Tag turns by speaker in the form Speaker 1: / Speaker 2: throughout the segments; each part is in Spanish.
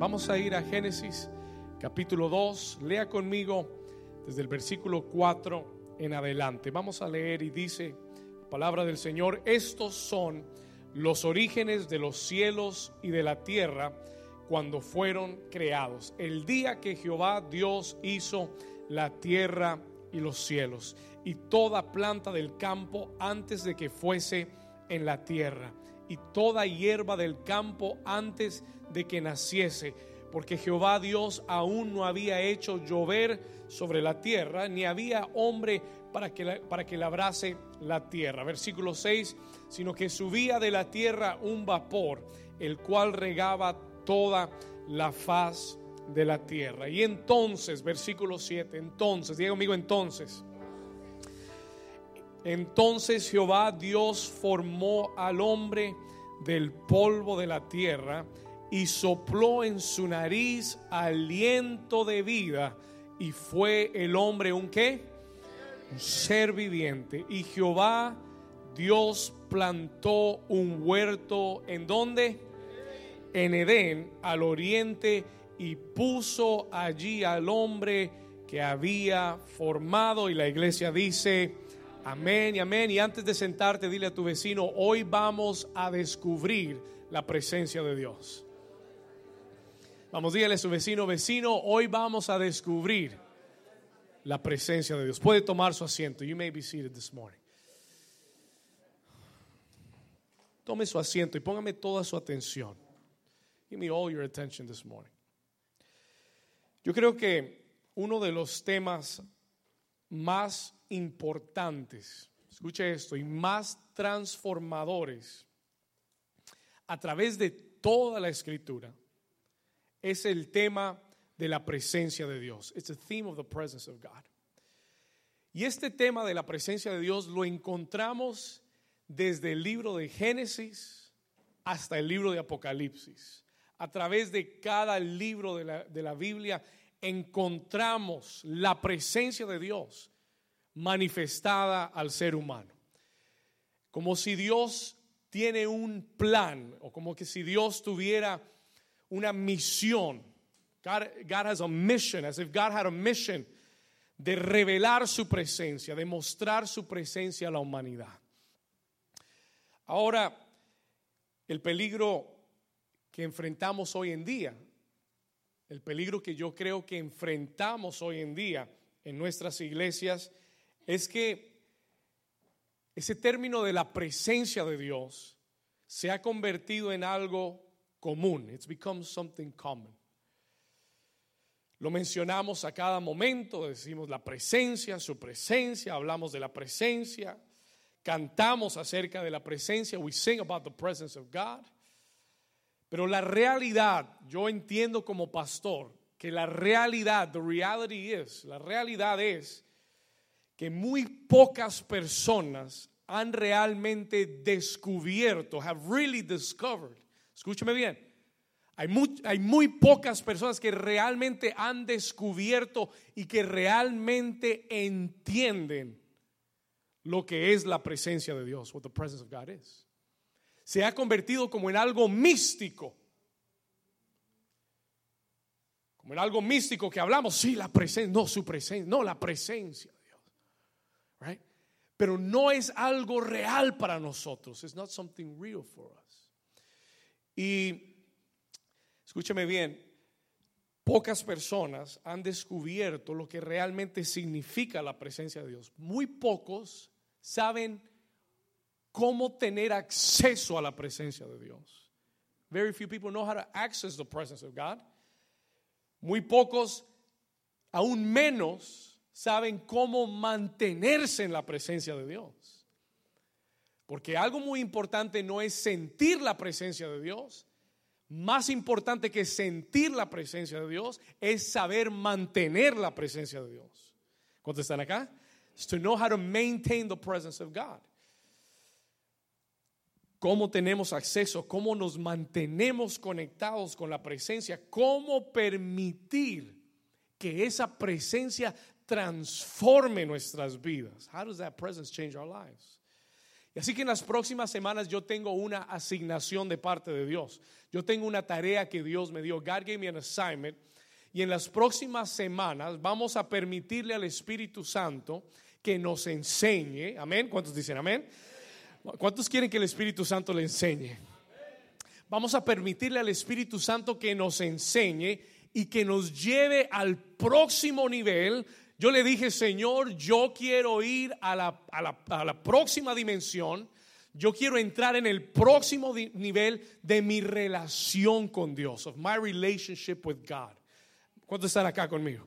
Speaker 1: Vamos a ir a Génesis capítulo 2. Lea conmigo desde el versículo 4 en adelante. Vamos a leer y dice, palabra del Señor, estos son los orígenes de los cielos y de la tierra cuando fueron creados. El día que Jehová Dios hizo la tierra y los cielos y toda planta del campo antes de que fuese en la tierra y toda hierba del campo antes de que naciese, porque Jehová Dios aún no había hecho llover sobre la tierra, ni había hombre para que, para que labrase la tierra. Versículo 6, sino que subía de la tierra un vapor, el cual regaba toda la faz de la tierra. Y entonces, versículo 7, entonces, diga conmigo entonces. Entonces Jehová Dios formó al hombre del polvo de la tierra y sopló en su nariz aliento de vida y fue el hombre un qué? Un ser viviente. Y Jehová Dios plantó un huerto en donde? En Edén, al oriente, y puso allí al hombre que había formado. Y la iglesia dice, Amén y amén. Y antes de sentarte, dile a tu vecino, hoy vamos a descubrir la presencia de Dios. Vamos, dígale a su vecino, vecino, hoy vamos a descubrir la presencia de Dios. Puede tomar su asiento. You may be seated this morning. Tome su asiento y póngame toda su atención. Give me all your attention this morning. Yo creo que uno de los temas más importantes, escuche esto, y más transformadores a través de toda la escritura es el tema de la presencia de Dios. It's a theme of the presence of God. Y este tema de la presencia de Dios lo encontramos desde el libro de Génesis hasta el libro de Apocalipsis. A través de cada libro de la, de la Biblia encontramos la presencia de Dios manifestada al ser humano. Como si Dios tiene un plan o como que si Dios tuviera una misión. God, God, has a mission, as if God had a mission de revelar su presencia, de mostrar su presencia a la humanidad. Ahora, el peligro que enfrentamos hoy en día, el peligro que yo creo que enfrentamos hoy en día en nuestras iglesias, es que ese término de la presencia de Dios se ha convertido en algo común. It's become something common. Lo mencionamos a cada momento, decimos la presencia, su presencia, hablamos de la presencia, cantamos acerca de la presencia, we sing about the presence of God. Pero la realidad, yo entiendo como pastor que la realidad, the reality is, la realidad es que muy pocas personas han realmente descubierto, have really discovered. Escúcheme bien. Hay muy, hay muy pocas personas que realmente han descubierto y que realmente entienden lo que es la presencia de Dios, what the presence of God is. Se ha convertido como en algo místico. Como en algo místico que hablamos, sí, la presencia, no su presencia, no la presencia. Pero no es algo real para nosotros. It's not something real for us. Y escúcheme bien, pocas personas han descubierto lo que realmente significa la presencia de Dios. Muy pocos saben cómo tener acceso a la presencia de Dios. Very few people know how to access the presence of God. Muy pocos, aún menos, saben cómo mantenerse en la presencia de Dios. Porque algo muy importante no es sentir la presencia de Dios. Más importante que sentir la presencia de Dios es saber mantener la presencia de Dios. ¿Cuántos están acá? It's to know how to maintain the presence of God. Cómo tenemos acceso, cómo nos mantenemos conectados con la presencia, cómo permitir que esa presencia transforme nuestras vidas. How does that presence change our lives? Y así que en las próximas semanas yo tengo una asignación de parte de Dios. Yo tengo una tarea que Dios me dio. God gave me an assignment. Y en las próximas semanas vamos a permitirle al Espíritu Santo que nos enseñe. Amén. ¿Cuántos dicen amén? ¿Cuántos quieren que el Espíritu Santo le enseñe? Vamos a permitirle al Espíritu Santo que nos enseñe y que nos lleve al próximo nivel yo le dije, Señor, yo quiero ir a la, a la, a la próxima dimensión. Yo quiero entrar en el próximo nivel de mi relación con Dios, of my relationship with God. ¿Cuántos están acá conmigo?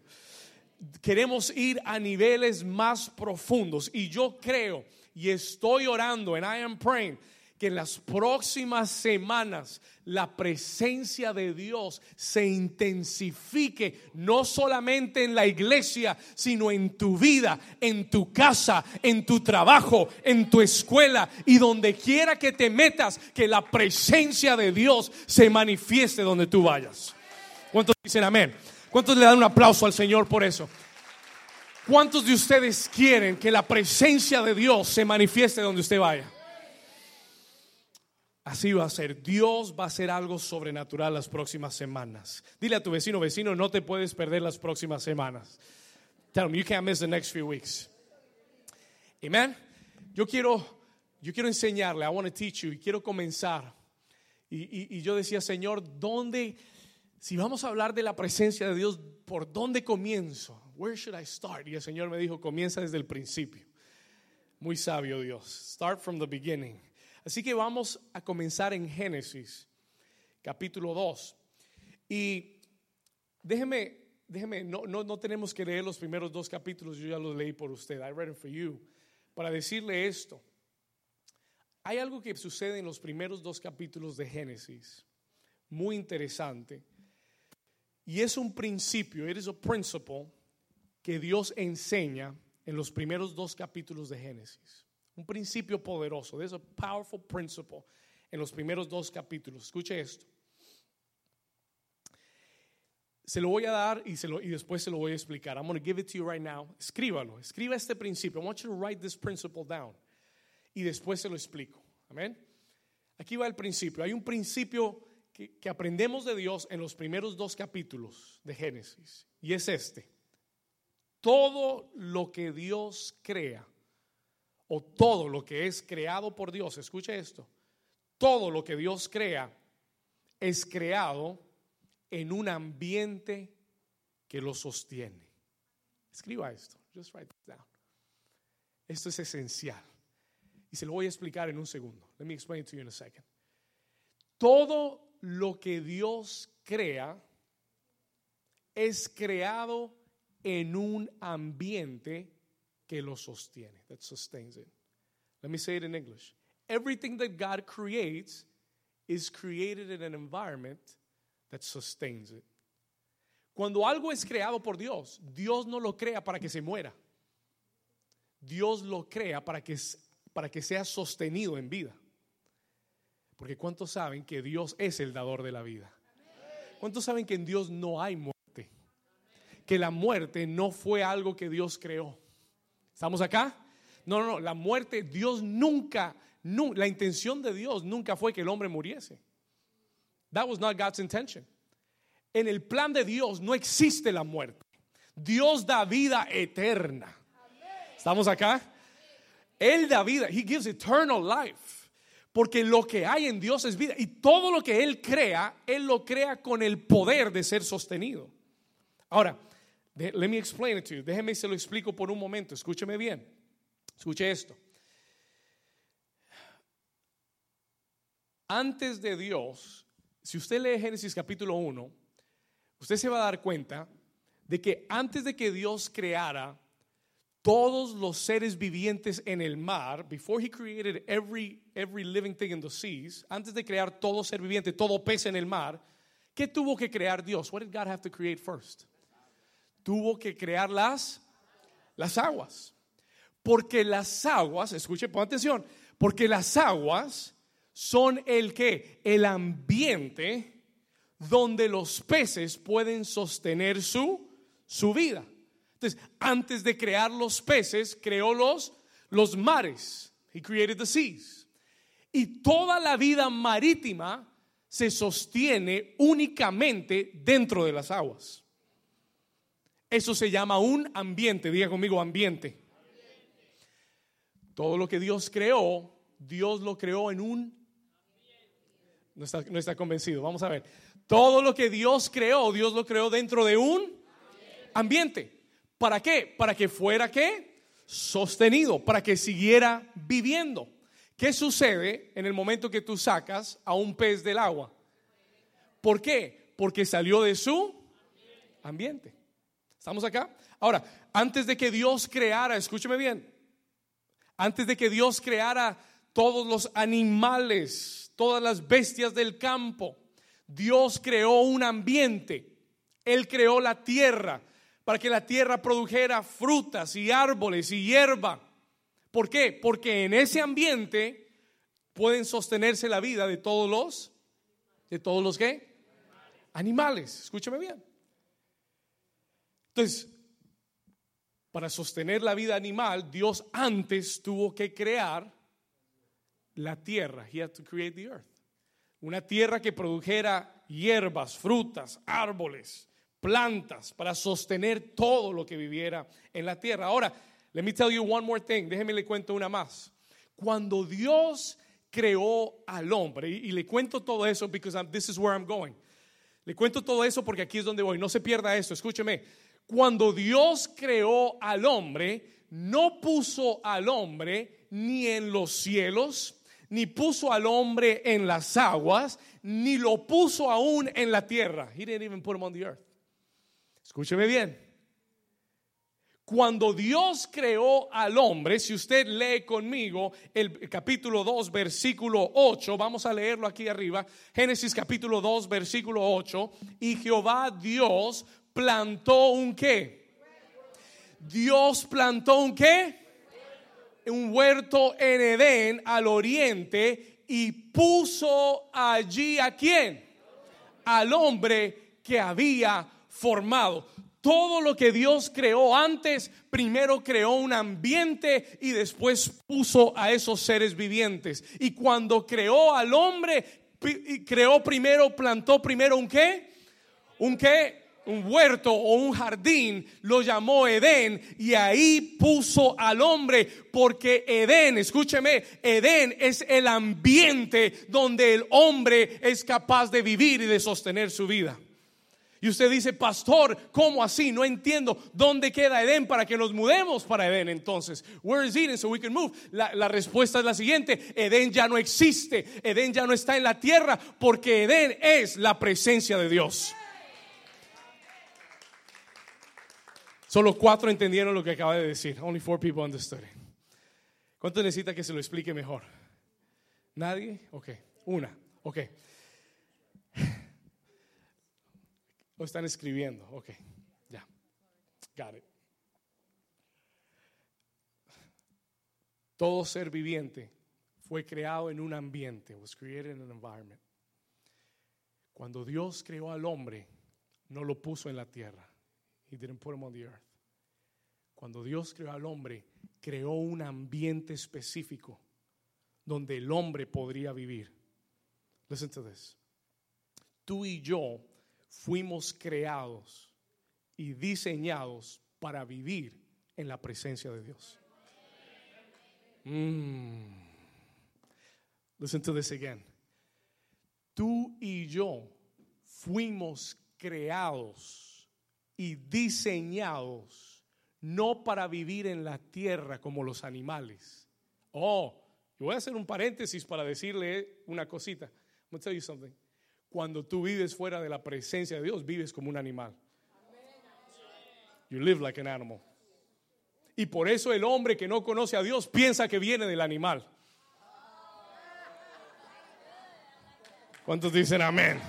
Speaker 1: Queremos ir a niveles más profundos y yo creo y estoy orando and I am praying que en las próximas semanas la presencia de Dios se intensifique, no solamente en la iglesia, sino en tu vida, en tu casa, en tu trabajo, en tu escuela y donde quiera que te metas, que la presencia de Dios se manifieste donde tú vayas. ¿Cuántos dicen amén? ¿Cuántos le dan un aplauso al Señor por eso? ¿Cuántos de ustedes quieren que la presencia de Dios se manifieste donde usted vaya? Así va a ser. Dios va a hacer algo sobrenatural las próximas semanas. Dile a tu vecino, vecino, no te puedes perder las próximas semanas. Tell him you can't miss the next few weeks. Amen. Yo quiero, yo quiero enseñarle. I want to teach you. Y quiero comenzar. Y, y yo decía, Señor, ¿dónde? Si vamos a hablar de la presencia de Dios, ¿por dónde comienzo? Where should I start? Y el Señor me dijo, comienza desde el principio. Muy sabio Dios. Start from the beginning. Así que vamos a comenzar en Génesis, capítulo 2. Y déjeme, déjeme, no, no, no tenemos que leer los primeros dos capítulos, yo ya los leí por usted. I read them for you. Para decirle esto, hay algo que sucede en los primeros dos capítulos de Génesis, muy interesante. Y es un principio, it is a principle que Dios enseña en los primeros dos capítulos de Génesis. Un principio poderoso. There's a powerful principle en los primeros dos capítulos. Escuche esto. Se lo voy a dar y, y después se lo voy a explicar. I'm going to give it to you right now. Escríbalo. Escriba este principio. I want you to write this principle down. Y después se lo explico. Amén. Aquí va el principio. Hay un principio que, aprendemos de Dios en los primeros dos capítulos de Génesis. Y es este. Todo lo que Dios crea o todo lo que es creado por Dios, escuche esto, todo lo que Dios crea es creado en un ambiente que lo sostiene. Escriba esto, just write it down. Esto es esencial. Y se lo voy a explicar en un segundo. Let me explain it to you in a second. Todo lo que Dios crea es creado en un ambiente que lo sostiene, that sustains it. Let me say it in English. Everything that God creates is created in an environment that sustains it. Cuando algo es creado por Dios, Dios no lo crea para que se muera. Dios lo crea para que, para que sea sostenido en vida. Porque ¿cuántos saben que Dios es el dador de la vida? ¿Cuántos saben que en Dios no hay muerte? Que la muerte no fue algo que Dios creó. ¿Estamos acá? No, no, no, la muerte, Dios nunca, la intención de Dios nunca fue que el hombre muriese. That was not God's intention. En el plan de Dios no existe la muerte. Dios da vida eterna. ¿Estamos acá? Él da vida. He gives eternal life. Porque lo que hay en Dios es vida. Y todo lo que Él crea, Él lo crea con el poder de ser sostenido. Ahora, let me explain it to you. Déjeme se lo explico por un momento. Escúcheme bien. Escuche esto. Antes de Dios, si usted lee Génesis capítulo 1, usted se va a dar cuenta de que antes de que Dios creara todos los seres vivientes en el mar, before he created every, every living thing in the seas, antes de crear todo ser viviente, todo pez en el mar, ¿qué tuvo que crear Dios? What did God have to create first? tuvo que crear las, las aguas. Porque las aguas, escuche, pon atención, porque las aguas son el que, el ambiente donde los peces pueden sostener su, su vida. Antes de crear los peces, creó los, los mares. He created the seas. Y toda la vida marítima se sostiene únicamente dentro de las aguas. Eso se llama un ambiente, diga conmigo ambiente. Todo lo que Dios creó, Dios lo creó en un... No está, no está convencido, vamos a ver. Todo lo que Dios creó, Dios lo creó dentro de un ambiente. ¿Para qué? Para que fuera qué? Sostenido, para que siguiera viviendo. ¿Qué sucede en el momento que tú sacas a un pez del agua? ¿Por qué? Porque salió de su ambiente. ¿Estamos acá? Ahora, antes de que Dios creara, escúcheme bien, antes de que Dios creara todos los animales, todas las bestias del campo, Dios creó un ambiente. Él creó la tierra para que la tierra produjera frutas y árboles y hierba. ¿Por qué? Porque en ese ambiente pueden sostenerse la vida de todos los de todos los qué? Animales. Escúchame bien. Entonces, para sostener la vida animal, Dios antes tuvo que crear la tierra. He had to create the earth. Una tierra que produjera hierbas, frutas, árboles, plantas para sostener todo lo que viviera en la tierra. Ahora, let me tell you one more thing. Déjeme le cuento una más. Cuando Dios creó al hombre, y, le cuento todo eso because this is where I'm going. Le cuento todo eso porque aquí es donde voy. No se pierda esto. Escúcheme. Cuando Dios creó al hombre, no puso al hombre ni en los cielos, ni puso al hombre en las aguas, ni lo puso aún en la tierra. He didn't even put him on the earth. Escúcheme bien. Cuando Dios creó al hombre, si usted lee conmigo el capítulo 2, versículo 8, vamos a leerlo aquí arriba, Génesis capítulo 2, versículo 8, y Jehová Dios plantó un qué? Dios plantó un qué? un huerto en Edén al oriente y puso allí a quién? Al hombre que había formado. Todo lo que Dios creó antes, primero creó un ambiente y después puso a esos seres vivientes. Y cuando creó al hombre, creó primero, plantó primero un qué? Un qué? un huerto o un jardín, lo llamó Edén y ahí puso al hombre porque Edén, escúcheme, Edén es el ambiente donde el hombre es capaz de vivir y de sostener su vida. Y usted dice, pastor, ¿cómo así? No entiendo dónde queda Edén para que nos mudemos para Edén entonces. Where is Eden so we can move? La, respuesta es la siguiente, Edén ya no existe, Edén ya no está en la tierra porque Edén es la presencia de Dios. Solo cuatro entendieron lo que acaba de decir. Only four people understood it. ¿Cuánto necesita que se lo explique mejor? ¿Nadie? Ok. Una. Ok. Están escribiendo. Ok. Ya. Got it. Todo ser viviente fue creado en un ambiente. Was created in an environment. Cuando Dios creó al hombre, no lo puso en la tierra. He didn't put him on the earth. Cuando Dios creó al hombre, creó un ambiente específico donde el hombre podría vivir. Listen to this. Tú y yo fuimos creados y diseñados para vivir en la presencia de Dios. Mm. Listen to this again. Tú y yo fuimos creados y diseñados no para vivir en la tierra como los animales. Oh, yo voy a hacer un paréntesis para decirle una cosita. I'm tell you something. Cuando tú vives fuera de la presencia de Dios, vives como un animal. You live like an animal. Y por eso el hombre que no conoce a Dios piensa que viene del animal. ¿Cuántos dicen amén?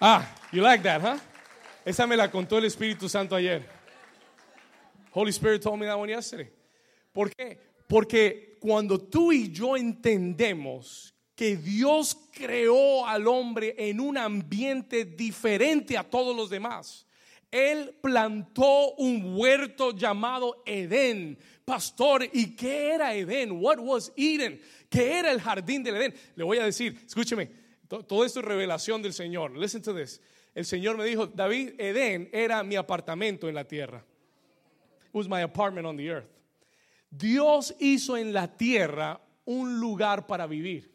Speaker 1: Ah, you like that, huh? Esa me la contó el Espíritu Santo ayer. Holy Spirit told me that one yesterday. ¿Por qué? Porque cuando tú y yo entendemos que Dios creó al hombre en un ambiente diferente a todos los demás, Él plantó un huerto llamado Edén. Pastor, ¿y qué era Edén? What was Eden? ¿Qué era el jardín del Edén? Le voy a decir, escúcheme, todo esto es revelación del Señor. Listen to this. El Señor me dijo, David, Edén era mi apartamento en la tierra. It was my apartment on the earth. Dios hizo en la tierra un lugar para vivir.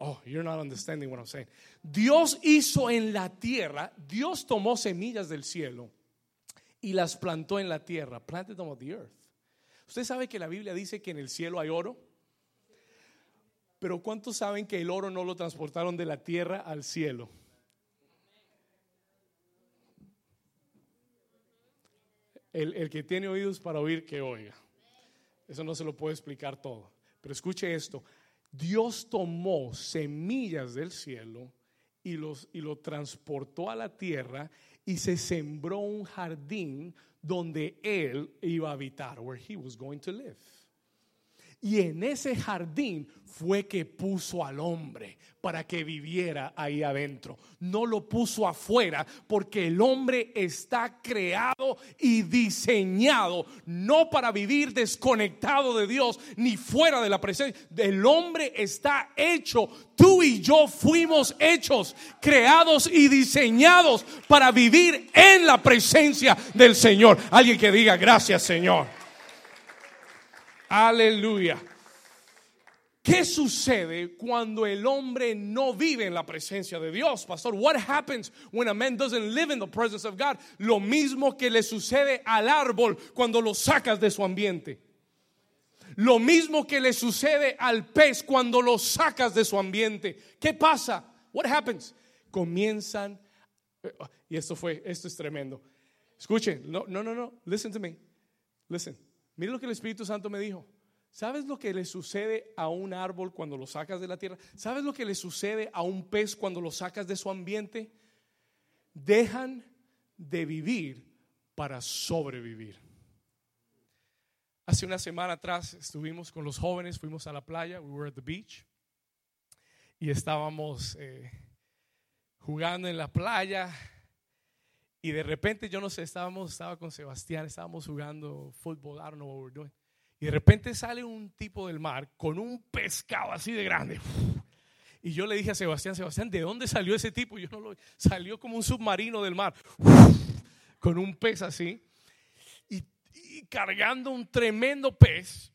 Speaker 1: Oh, you're not understanding what I'm saying. Dios hizo en la tierra, Dios tomó semillas del cielo y las plantó en la tierra. Planted them on the earth. Usted sabe que la Biblia dice que en el cielo hay oro. Pero ¿cuántos saben que el oro no lo transportaron de la tierra al cielo? El, el, que tiene oídos para oír, que oiga. Eso no se lo puedo explicar todo. Pero escuche esto. Dios tomó semillas del cielo y, los, y lo transportó a la tierra y se sembró un jardín donde él iba a habitar, where he was going to live. Y en ese jardín fue que puso al hombre para que viviera ahí adentro. No lo puso afuera porque el hombre está creado y diseñado no para vivir desconectado de Dios ni fuera de la presencia. El hombre está hecho. Tú y yo fuimos hechos, creados y diseñados para vivir en la presencia del Señor. Alguien que diga gracias Señor. Aleluya. ¿Qué sucede cuando el hombre no vive en la presencia de Dios, pastor? What happens when a man doesn't live in the presence of God? Lo mismo que le sucede al árbol cuando lo sacas de su ambiente. Lo mismo que le sucede al pez cuando lo sacas de su ambiente. ¿Qué pasa? What happens? Comienzan y esto fue, esto es tremendo. Escuchen, no, no, no, no. Listen to me. Listen. Mire lo que el Espíritu Santo me dijo. ¿Sabes lo que le sucede a un árbol cuando lo sacas de la tierra? ¿Sabes lo que le sucede a un pez cuando lo sacas de su ambiente? Dejan de vivir para sobrevivir. Hace una semana atrás estuvimos con los jóvenes, fuimos a la playa, we were at the beach, y estábamos eh, jugando en la playa y de repente, yo no sé, estábamos, estaba con Sebastián, estábamos jugando fútbol, I don't know what we're doing. Y de repente sale un tipo del mar con un pescado así de grande. Y yo le dije a Sebastián, Sebastián, ¿de dónde salió ese tipo? Yo no lo salió como un submarino del mar, con un pez así, y, y cargando un tremendo pez.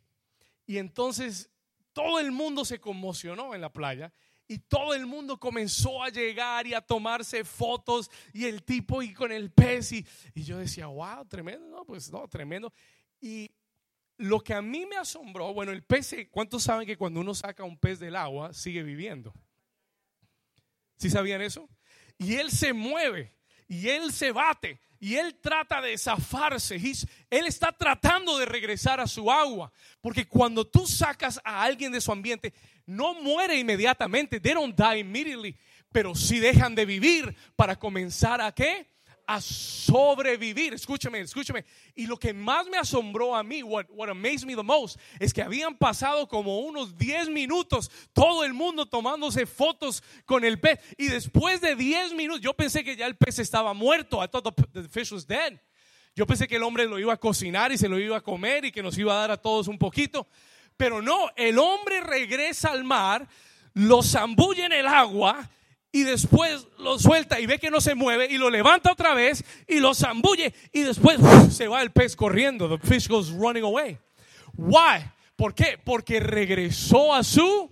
Speaker 1: Y entonces todo el mundo se conmocionó en la playa y todo el mundo comenzó a llegar y a tomarse fotos y el tipo y con el pez y, yo decía, wow, tremendo, no, pues no, tremendo. Y lo que a mí me asombró, bueno, el pez, ¿cuántos saben que cuando uno saca un pez del agua sigue viviendo? ¿Sí sabían eso? Y él se mueve y él se bate y él trata de zafarse. él está tratando de regresar a su agua. Porque cuando tú sacas a alguien de su ambiente, no muere inmediatamente. They don't die immediately. Pero sí dejan de vivir para comenzar a qué? a sobrevivir. Escúchame, escúchame. Y lo que más me asombró a mí, what, what amazed me the most, es que habían pasado como unos 10 minutos, todo el mundo tomándose fotos con el pez. Y después de 10 minutos, yo pensé que ya el pez estaba muerto. I thought the, fish was dead. Yo pensé que el hombre lo iba a cocinar y se lo iba a comer y que nos iba a dar a todos un poquito. Pero no, el hombre regresa al mar, lo zambulle en el agua y después lo suelta y ve que no se mueve y lo levanta otra vez y lo zambulle y después se va el pez corriendo. The fish goes running away. Why? ¿Por qué? Porque regresó a su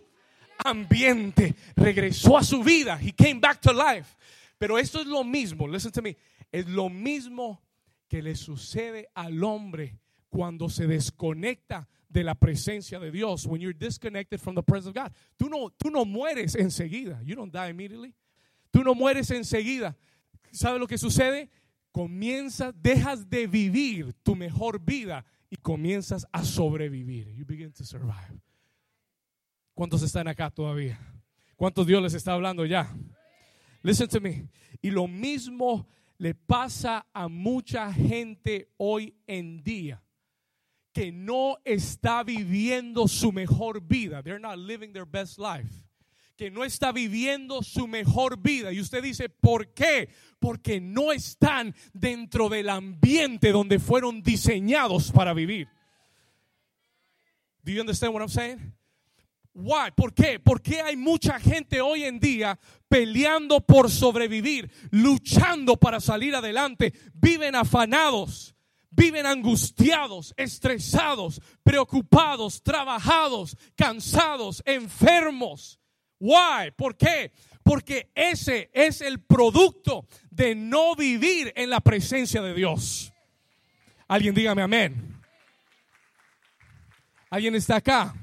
Speaker 1: ambiente, regresó a su vida. He came back to life. Pero esto es lo mismo, listen to me, es lo mismo que le sucede al hombre cuando se desconecta de la presencia de Dios. When you're disconnected from the presence of God. Tú no, tú no mueres enseguida. You don't die immediately. Tú no mueres enseguida. ¿Sabe lo que sucede? Comienzas, dejas de vivir tu mejor vida y comienzas a sobrevivir. You begin to survive. ¿Cuántos están acá todavía? ¿Cuántos Dios les está hablando ya? Listen to me. Y lo mismo le pasa a mucha gente hoy en día que no está viviendo su mejor vida. They're not living their best life. que no está viviendo su mejor vida. Y usted dice, ¿por qué? Porque no están dentro del ambiente donde fueron diseñados para vivir. Do you understand what I'm saying? Why? ¿Por qué? Porque hay mucha gente hoy en día peleando por sobrevivir, luchando para salir adelante, viven afanados, viven angustiados, estresados, preocupados, trabajados, cansados, enfermos. Why? ¿Por qué? Porque ese es el producto de no vivir en la presencia de Dios. Alguien dígame amén. ¿Alguien está acá?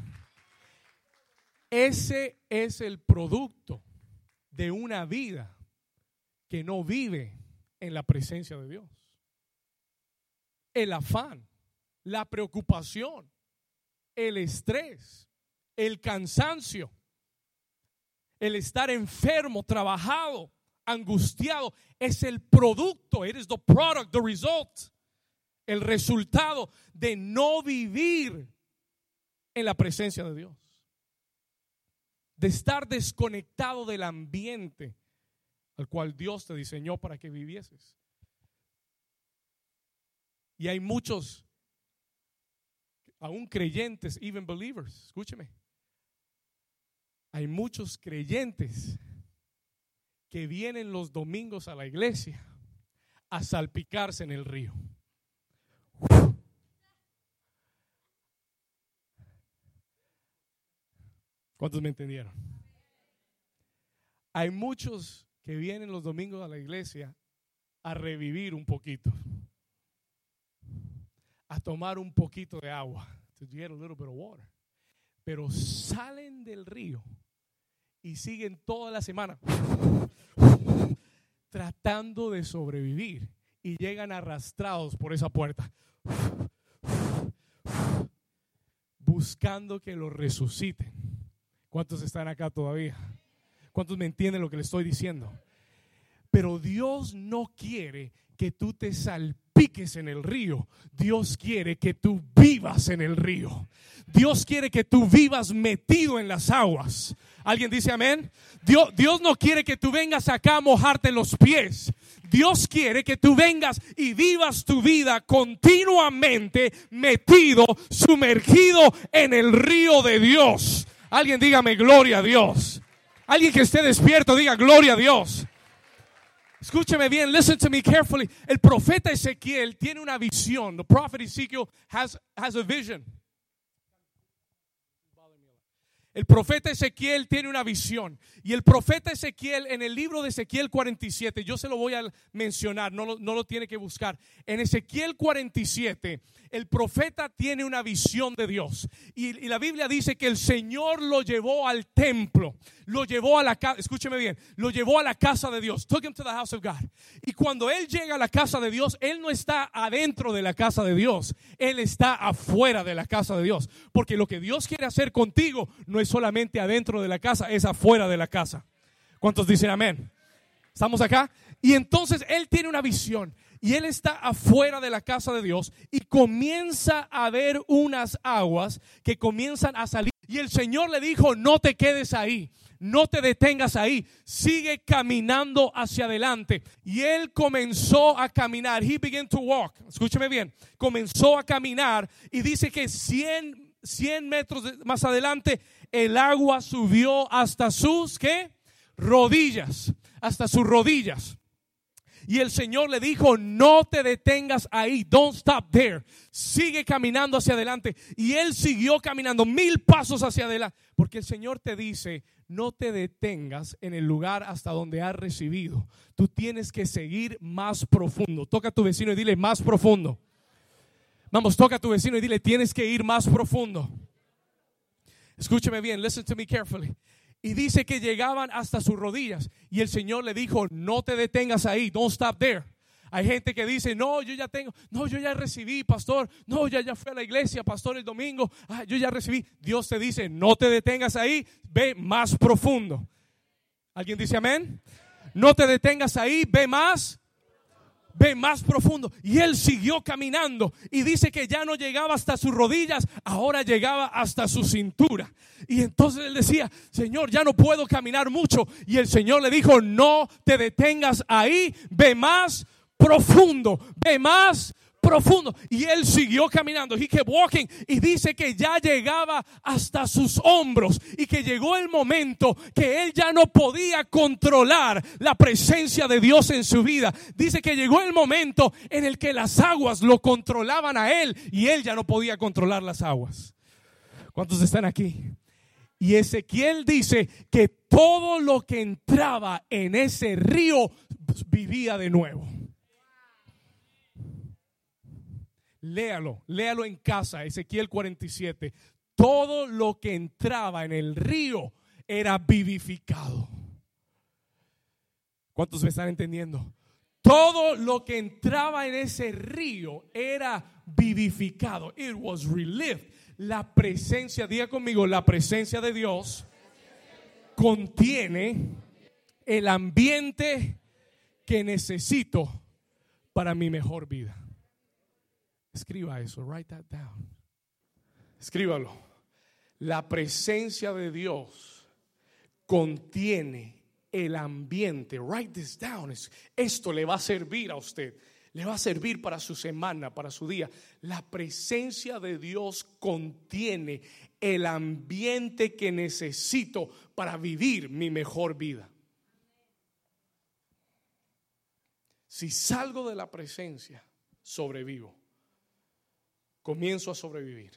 Speaker 1: Ese es el producto de una vida que no vive en la presencia de Dios. El afán, la preocupación, el estrés, el cansancio, el estar enfermo, trabajado, angustiado, es el producto, it is the product, the result, el resultado de no vivir en la presencia de Dios de estar desconectado del ambiente al cual Dios te diseñó para que vivieses. Y hay muchos, aún creyentes, even believers, escúcheme, hay muchos creyentes que vienen los domingos a la iglesia a salpicarse en el río. ¿Cuántos me entendieron? Hay muchos que vienen los domingos a la iglesia a revivir un poquito, a tomar un poquito de agua, to get a little bit of water. Pero salen del río y siguen toda la semana tratando de sobrevivir y llegan arrastrados por esa puerta buscando que los resuciten. ¿Cuántos están acá todavía? ¿Cuántos me entienden lo que le estoy diciendo? Pero Dios no quiere que tú te salpiques en el río. Dios quiere que tú vivas en el río. Dios quiere que tú vivas metido en las aguas. ¿Alguien dice amén? Dios, Dios no quiere que tú vengas acá a mojarte los pies. Dios quiere que tú vengas y vivas tu vida continuamente metido, sumergido en el río de Dios. Alguien dígame gloria a Dios. Alguien que esté despierto diga gloria a Dios. Escúcheme bien, listen to me carefully. El profeta Ezequiel tiene una visión. The prophet Ezekiel has, has a vision. El profeta Ezequiel tiene una visión. Y el profeta Ezequiel, en el libro de Ezequiel 47, yo se lo voy a mencionar, no lo, no lo tiene que buscar. En Ezequiel 47, el profeta tiene una visión de Dios. Y, y la Biblia dice que el Señor lo llevó al templo, lo llevó a la casa, escúcheme bien, lo llevó a la casa de Dios. Took him to the house of God. Y cuando él llega a la casa de Dios, él no está adentro de la casa de Dios, él está afuera de la casa de Dios. Porque lo que Dios quiere hacer contigo no es solamente adentro de la casa, es afuera de la casa. ¿Cuántos dicen amén? ¿Estamos acá? Y entonces él tiene una visión y él está afuera de la casa de Dios y comienza a ver unas aguas que comienzan a salir. Y el Señor le dijo, no te quedes ahí, no te detengas ahí, sigue caminando hacia adelante. Y él comenzó a caminar, he began to walk, escúcheme bien, comenzó a caminar y dice que 100, 100 metros más adelante el agua subió hasta sus, ¿qué? Rodillas, hasta sus rodillas. Y el Señor le dijo, no te detengas ahí, don't stop there. Sigue caminando hacia adelante. Y él siguió caminando mil pasos hacia adelante. Porque el Señor te dice, no te detengas en el lugar hasta donde has recibido. Tú tienes que seguir más profundo. Toca a tu vecino y dile más profundo. Vamos, toca a tu vecino y dile, tienes que ir más profundo. Escúcheme bien, listen to me carefully. Y dice que llegaban hasta sus rodillas. Y el Señor le dijo, no te detengas ahí, don't stop there. Hay gente que dice, no, yo ya tengo, no, yo ya recibí, pastor, no, ya, ya fui a la iglesia, pastor, el domingo, ah, yo ya recibí. Dios te dice, no te detengas ahí, ve más profundo. ¿Alguien dice amén? No te detengas ahí, ve más
Speaker 2: ve más profundo. Y él siguió caminando y dice que ya no llegaba hasta sus rodillas, ahora llegaba hasta su cintura. Y entonces él decía, Señor, ya no puedo caminar mucho. Y el Señor le dijo, no te detengas ahí, ve más profundo, ve más profundo. Y él siguió caminando. He walking. Y dice que ya llegaba hasta sus hombros. Y que llegó el momento que él ya no podía controlar la presencia de Dios en su vida. Dice que llegó el momento en el que las aguas lo controlaban a él. Y él ya no podía controlar las aguas. ¿Cuántos están aquí? Y Ezequiel dice que todo lo que entraba en ese río vivía de nuevo. Léalo, léalo en casa, Ezequiel 47. Todo lo que entraba en el río era vivificado. ¿Cuántos me están entendiendo? Todo lo que entraba en ese río era vivificado. It was relived. La presencia, diga conmigo, la presencia de Dios contiene el ambiente que necesito para mi mejor vida. Escriba eso, write that down. Escríbalo. La presencia de Dios contiene el ambiente. Write this down. Esto le va a servir a usted. Le va a servir para su semana, para su día. La presencia de Dios contiene el ambiente que necesito para vivir mi mejor vida. Si salgo de la presencia, sobrevivo comienzo a sobrevivir.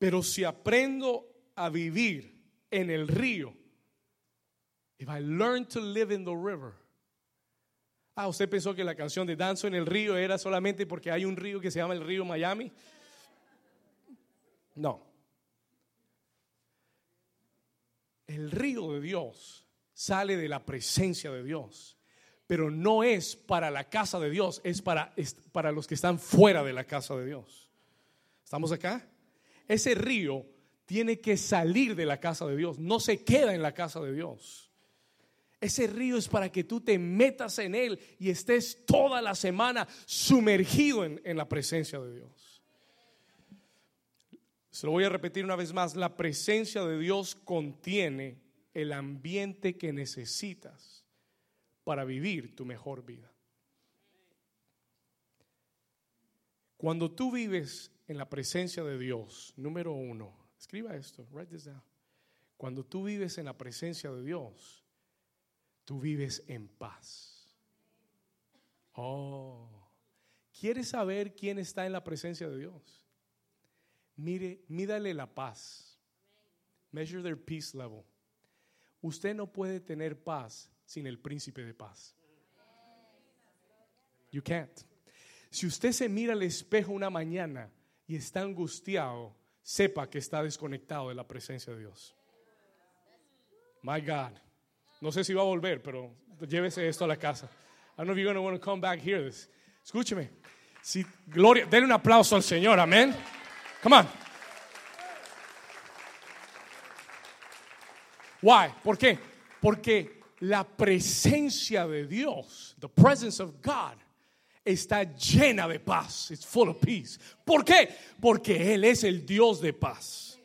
Speaker 2: Pero si aprendo a vivir en el río, if I learn to live in the river. Ah, usted pensó que la canción de Danzo en el río era solamente porque hay un río que se llama el río Miami. No. El río de Dios sale de la presencia de Dios pero no es para la casa de Dios, es para, para los que están fuera de la casa de Dios. ¿Estamos acá? Ese río tiene que salir de la casa de Dios, no se queda en la casa de Dios. Ese río es para que tú te metas en él y estés toda la semana sumergido en, en la presencia de Dios. Se lo voy a repetir una vez más, la presencia de Dios contiene el ambiente que necesitas para vivir tu mejor vida. Cuando tú vives en la presencia de Dios, número uno, escriba esto, write this down. Cuando tú vives en la presencia de Dios, tú vives en paz. Oh, ¿quieres saber quién está en la presencia de Dios? Mire, mídale la paz. Measure their peace level. Usted no puede tener paz sin el príncipe de paz. You can't. Si usted se mira al espejo una mañana y está angustiado, sepa que está desconectado de la presencia de Dios. My God. No sé si va a volver, pero llévese esto a la casa. I don't know if you're going to want to come back here. Escúcheme. Si, gloria, denle un aplauso al Señor, amén. Come on. Why? ¿Por qué? Porque la presencia de Dios, the presence of God, está llena de paz. It's full of peace. ¿Por qué? Porque Él es el Dios de paz.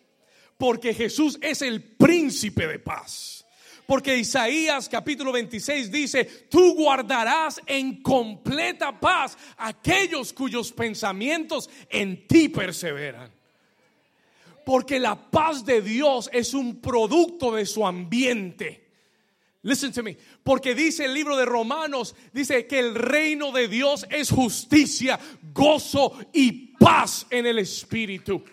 Speaker 2: Porque Jesús es el príncipe de paz. Porque Isaías capítulo 26 dice, tú guardarás en completa paz aquellos cuyos pensamientos en ti perseveran. Porque la paz de Dios es un producto de su ambiente. Listen to me. Porque dice el libro de Romanos, dice que el reino de Dios es justicia, gozo y paz en el Espíritu.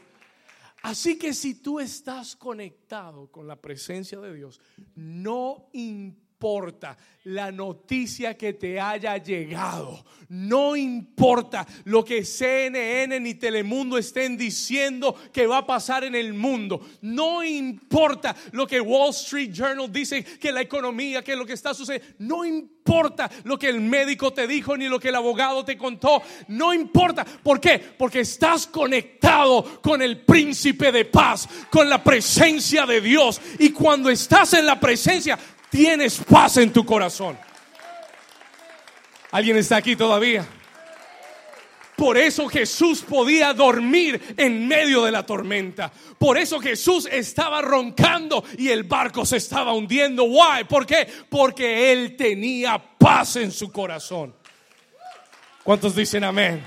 Speaker 2: Así que si tú estás conectado con la presencia de Dios, no importa importa la noticia que te haya llegado. No importa lo que CNN ni Telemundo estén diciendo que va a pasar en el mundo. No importa lo que Wall Street Journal dice que la economía, que lo que está sucediendo. No importa lo que el médico te dijo ni lo que el abogado te contó. No importa. ¿Por qué? Porque estás conectado con el príncipe de paz, con la presencia de Dios. Y cuando estás en la presencia, tienes paz en tu corazón. ¿Alguien está aquí todavía? Por eso Jesús podía dormir en medio de la tormenta. Por eso Jesús estaba roncando y el barco se estaba hundiendo. Why? ¿Por qué? Porque él tenía paz en su corazón. ¿Cuántos dicen amén?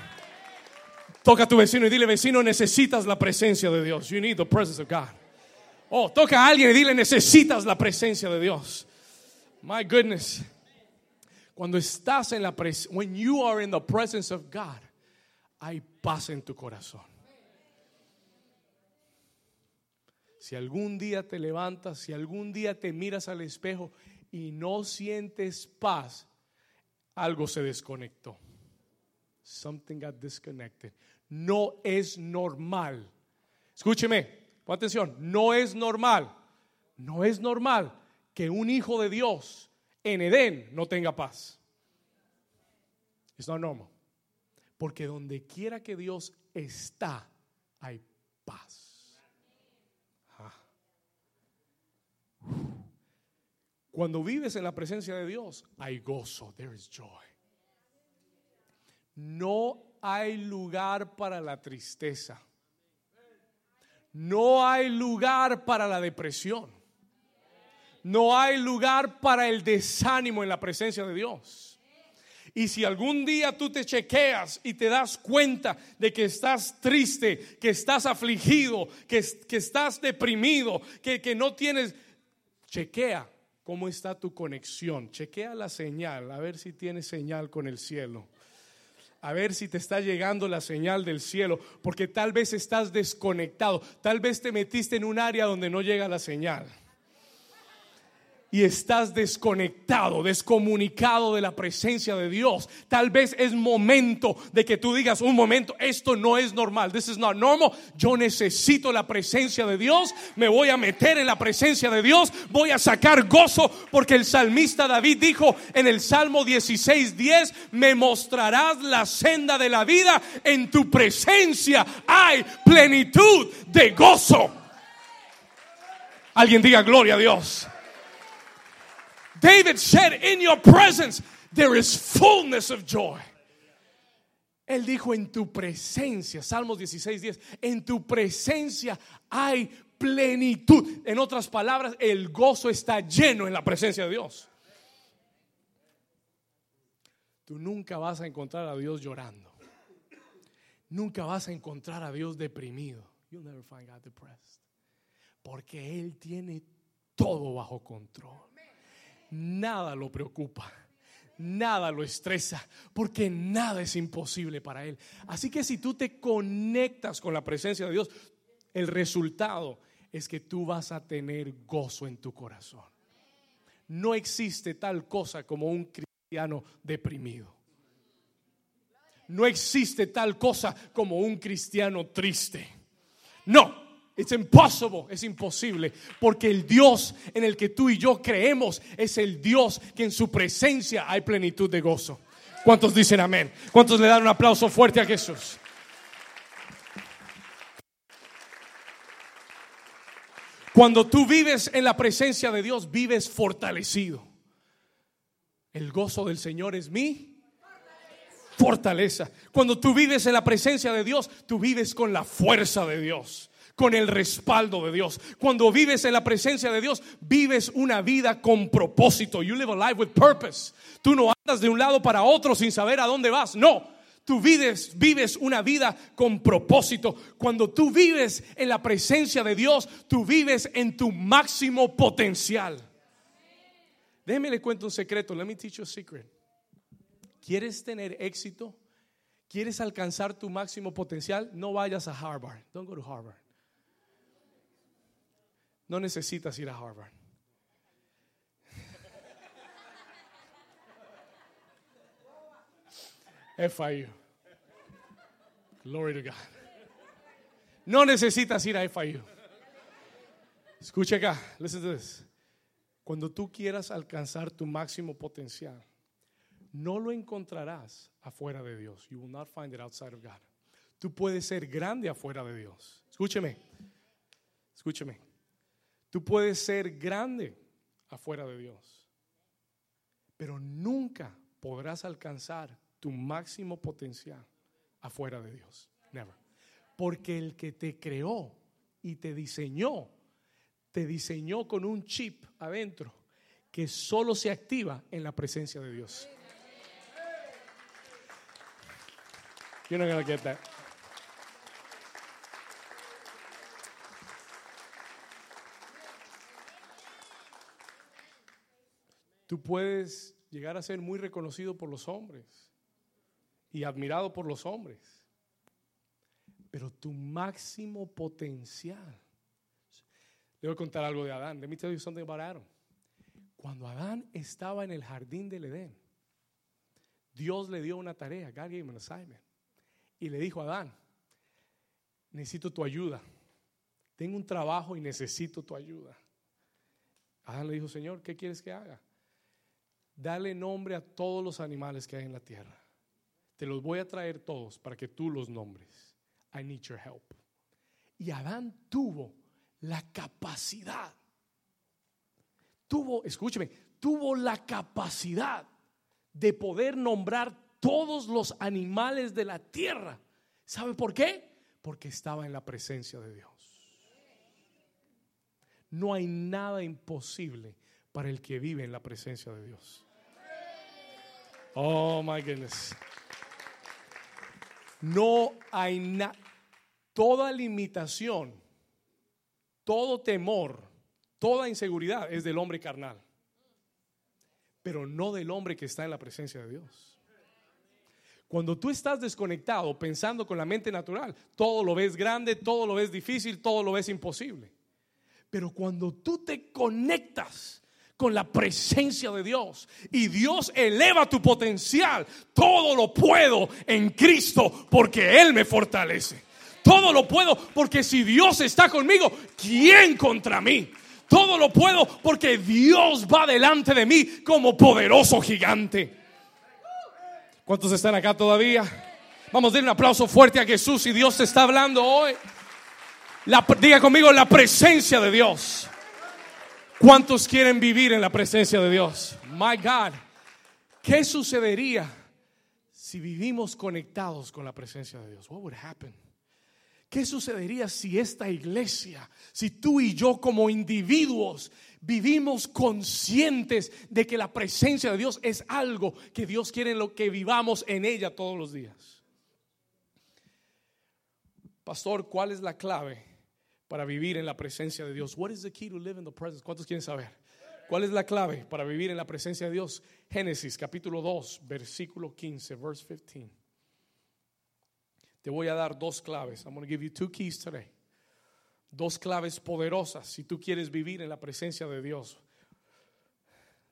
Speaker 2: Toca a tu vecino y dile, vecino, necesitas la presencia de Dios. You need the presence of God. Oh, toca a alguien y dile, necesitas la presencia de Dios. My goodness. Cuando estás en la presencia, when you are in the presence of God, hay paz en tu corazón. Si algún día te levantas, si algún día te miras al espejo y no sientes paz, algo se desconectó. Something got disconnected. No es normal. Escúcheme, pon atención, no es normal. No es normal que un hijo de Dios en Edén no tenga paz. Es no normal. Porque donde quiera que Dios está, hay paz. Ah. Cuando vives en la presencia de Dios, hay gozo. There is joy. No hay lugar para la tristeza. No hay lugar para la depresión. No hay lugar para el desánimo en la presencia de Dios. Y si algún día tú te chequeas y te das cuenta de que estás triste, que estás afligido, que, que estás deprimido, que, que no tienes, chequea cómo está tu conexión, chequea la señal, a ver si tienes señal con el cielo. A ver si te está llegando la señal del cielo, porque tal vez estás desconectado, tal vez te metiste en un área donde no llega la señal y estás desconectado, descomunicado de la presencia de Dios, tal vez es momento de que tú digas, un momento, esto no es normal, this is not normal, yo necesito la presencia de Dios, me voy a meter en la presencia de Dios, voy a sacar gozo, porque el salmista David dijo en el Salmo 16, 10, me mostrarás la senda de la vida, en tu presencia hay plenitud de gozo. Alguien diga gloria a Dios. David said, In your presence there is fullness of joy. Él dijo, en tu presencia, Salmos 16, 10, en tu presencia hay plenitud. En otras palabras, el gozo está lleno en la presencia de Dios. Tú nunca vas a encontrar a Dios llorando. Nunca vas a encontrar a Dios deprimido. You'll never find God depressed. Porque Él tiene todo bajo control nada lo preocupa. Nada lo estresa, porque nada es imposible para Él. Así que si tú te conectas con la presencia de Dios, el resultado es que tú vas a tener gozo en tu corazón. No existe tal cosa como un cristiano deprimido. No existe tal cosa como un cristiano triste. No, It's impossible, es imposible, porque el Dios en el que tú y yo creemos es el Dios que en su presencia hay plenitud de gozo. ¿Cuántos dicen amén? ¿Cuántos le dan un aplauso fuerte a Jesús? Cuando tú vives en la presencia de Dios, vives fortalecido. El gozo del Señor es mi fortaleza. Cuando tú vives en la presencia de Dios, tú vives con la fuerza de Dios con el respaldo de Dios. Cuando vives en la presencia de Dios, vives una vida con propósito. You live a life with purpose. Tú no andas de un lado para otro sin saber a dónde vas. No. Tú vives, vives una vida con propósito. Cuando tú vives en la presencia de Dios, tú vives en tu máximo potencial. Déjeme le cuento un secreto. Let me teach you a secret. ¿Quieres tener éxito? ¿Quieres alcanzar tu máximo potencial? No vayas a Harvard. Don't go to Harvard. No necesitas ir a Harvard. FIU. Glory to God. No necesitas ir a FIU. Escucha acá, listen to this. Cuando tú quieras alcanzar tu máximo potencial, no lo encontrarás afuera de Dios. You will not find it outside of God. Tú puedes ser grande afuera de Dios. Escúcheme. Escúcheme. Tú puedes ser grande afuera de Dios, pero nunca podrás alcanzar tu máximo potencial afuera de Dios. Never. Porque el que te creó y te diseñó, te diseñó con un chip adentro que solo se activa en la presencia de Dios. You're not gonna get that. Tú puedes llegar a ser muy reconocido por los hombres y admirado por los hombres, pero tu máximo potencial. Le voy a contar algo de Adán. Let me tell you something about Adam. Cuando Adán estaba en el jardín del Edén, Dios le dio una tarea, God gave him an assignment, y le dijo a Adán, necesito tu ayuda. Tengo un trabajo y necesito tu ayuda. Adán le dijo, Señor, ¿qué quieres que haga? Dale nombre a todos los animales que hay en la tierra. Te los voy a traer todos para que tú los nombres. I need your help. Y Adán tuvo la capacidad. Tuvo, escúcheme, tuvo la capacidad de poder nombrar todos los animales de la tierra. ¿Sabe por qué? Porque estaba en la presencia de Dios. No hay nada imposible para el que vive en la presencia de Dios. Oh my goodness. No hay nada. Toda limitación, todo temor, toda inseguridad es del hombre carnal, pero no del hombre que está en la presencia de Dios. Cuando tú estás desconectado pensando con la mente natural, todo lo ves grande, todo lo ves difícil, todo lo ves imposible. Pero cuando tú te conectas con la presencia de Dios y Dios eleva tu potencial, todo lo puedo en Cristo porque Él me fortalece. Todo lo puedo porque si Dios está conmigo, ¿quién contra mí? Todo lo puedo porque Dios va delante de mí como poderoso gigante. ¿Cuántos están acá todavía? Vamos a dar un aplauso fuerte a Jesús y Dios te está hablando hoy. Diga conmigo la presencia de Dios. ¿Cuántos quieren vivir en la presencia de Dios? My God, ¿qué sucedería si vivimos conectados con la presencia de Dios? What would happen? ¿Qué sucedería si esta iglesia, si tú y yo como individuos vivimos conscientes de que la presencia de Dios es algo que Dios quiere en lo que vivamos en ella todos los días? Pastor, ¿cuál es la clave para vivir en la presencia de Dios. What is the key to live in the presence? ¿Cuántos quieren saber? ¿Cuál es la clave para vivir en la presencia de Dios? Génesis capítulo 2, versículo 15, verse 15. Te voy a dar dos claves. I'm going to give you two keys today. Dos claves poderosas si tú quieres vivir en la presencia de Dios.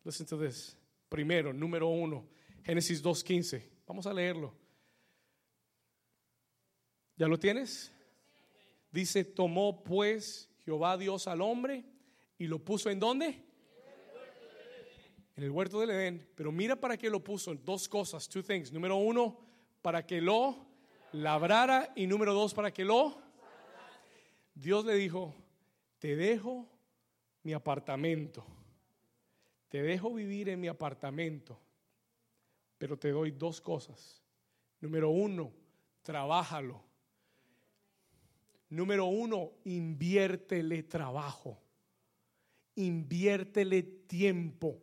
Speaker 2: Listen to this. Primero, número uno, Génesis 2.15. Vamos a leerlo. ¿Ya lo tienes? Dice, tomó pues Jehová Dios al hombre y lo puso en dónde? En el huerto del Edén. Pero mira para qué lo puso. Dos cosas, two things. Número uno, para que lo labrara y número dos, para que lo... Dios le dijo, te dejo mi apartamento. Te dejo vivir en mi apartamento. Pero te doy dos cosas. Número uno, trabájalo Número uno, inviértele trabajo, inviértele tiempo,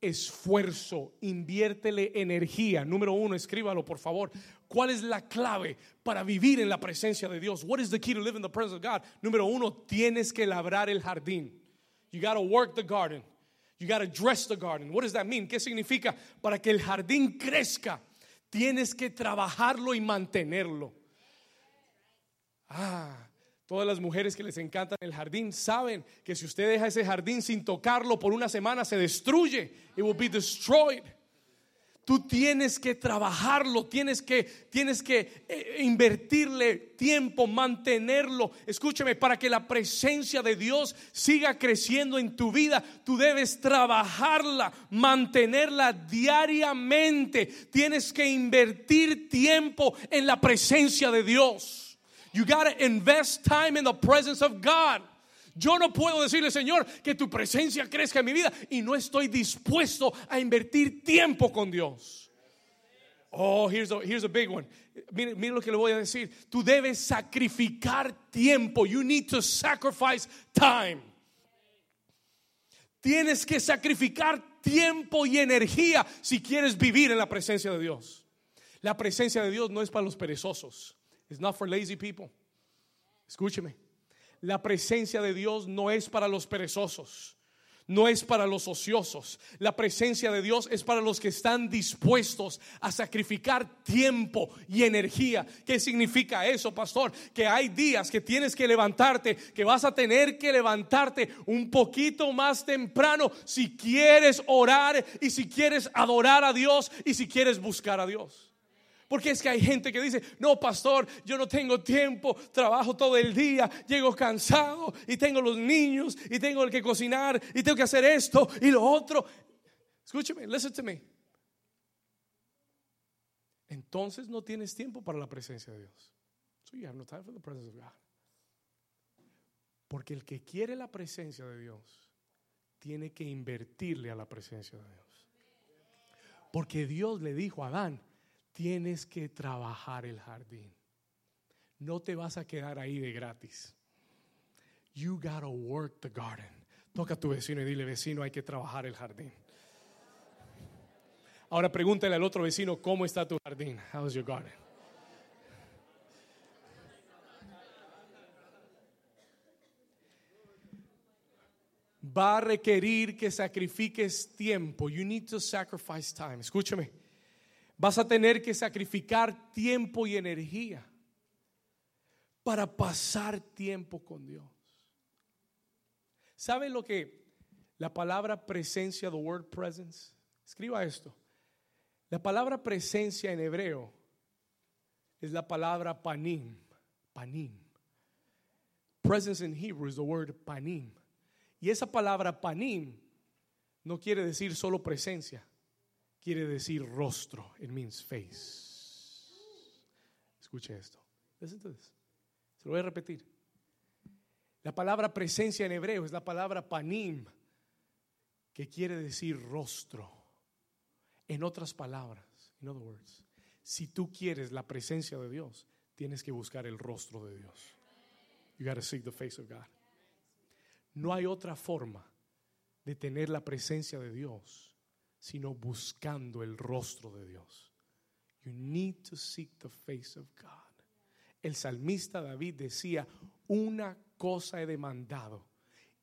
Speaker 2: esfuerzo, inviértele energía. Número uno, escríbalo por favor. ¿Cuál es la clave para vivir en la presencia de Dios? What is the key to live in the presence of God? Número uno, tienes que labrar el jardín. You got to work the garden. You got to dress the garden. What does that mean? ¿Qué significa? Para que el jardín crezca, tienes que trabajarlo y mantenerlo. Ah, todas las mujeres que les encantan el jardín saben que si usted deja ese jardín sin tocarlo por una semana se destruye. It will be destroyed. Tú tienes que trabajarlo, tienes que, tienes que eh, invertirle tiempo, mantenerlo. Escúcheme, para que la presencia de Dios siga creciendo en tu vida, tú debes trabajarla, mantenerla diariamente. Tienes que invertir tiempo en la presencia de Dios. You got to invest time in the presence of God. Yo no puedo decirle, Señor, que tu presencia crezca en mi vida y no estoy dispuesto a invertir tiempo con Dios. Oh, here's a, here's a big one. Mire, mire lo que le voy a decir. Tú debes sacrificar tiempo. You need to sacrifice time. Tienes que sacrificar tiempo y energía si quieres vivir en la presencia de Dios. La presencia de Dios no es para los perezosos. It's not for lazy people. Escúcheme. La presencia de Dios no es para los perezosos no es para los ociosos. La presencia de Dios es para los que están dispuestos a sacrificar tiempo y energía. ¿Qué significa eso, pastor? Que hay días que tienes que levantarte, que vas a tener que levantarte un poquito más temprano si quieres orar y si quieres adorar a Dios y si quieres buscar a Dios. Porque es que hay gente que dice, no, pastor, yo no tengo tiempo, trabajo todo el día, llego cansado y tengo los niños y tengo que cocinar y tengo que hacer esto y lo otro. Escúcheme, listen to me. Entonces no tienes tiempo para la presencia de Dios. So you no time for the. Porque el que quiere la presencia de Dios tiene que invertirle a la presencia de Dios. Porque Dios le dijo a Adán, tienes que trabajar el jardín. No te vas a quedar ahí de gratis. You gotta work the garden. Toca a tu vecino y dile, vecino, hay que trabajar el jardín. Ahora pregúntale al otro vecino, ¿cómo está tu jardín? How's your garden? Va a requerir que sacrifiques tiempo. You need to sacrifice time. Escúchame vas a tener que sacrificar tiempo y energía para pasar tiempo con Dios. ¿Sabe lo que la palabra presencia, the word presence? Escriba esto. La palabra presencia en hebreo es la palabra panim, panim. Presence in Hebrew is the word panim. Y esa palabra panim no quiere decir solo presencia quiere decir rostro. It means face. Escuche esto. Listen to Se lo voy a repetir. La palabra presencia en hebreo es la palabra panim, que quiere decir rostro. En otras palabras, in other words, si tú quieres la presencia de Dios, tienes que buscar el rostro de Dios. You gotta seek the face of God. No hay otra forma de tener la presencia de Dios sino buscando el rostro de Dios. You need to seek the face of God. El salmista David decía, una cosa he demandado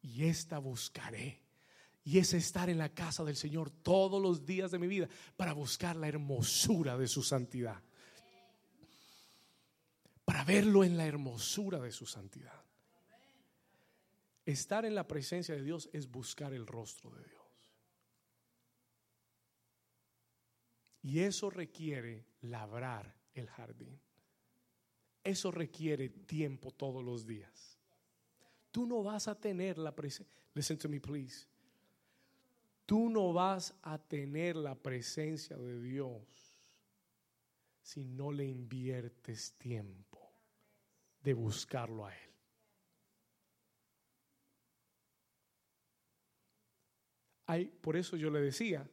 Speaker 2: y esta buscaré. Y es estar en la casa del Señor todos los días de mi vida para buscar la hermosura de su santidad. Para verlo en la hermosura de su santidad. Estar en la presencia de Dios es buscar el rostro de Dios. Y eso requiere labrar el jardín. Eso requiere tiempo todos los días. Tú no vas a tener la presencia. Listen to me, please. Tú no vas a tener la presencia de Dios si no le inviertes tiempo de buscarlo a Él. Hay, por eso yo le decía,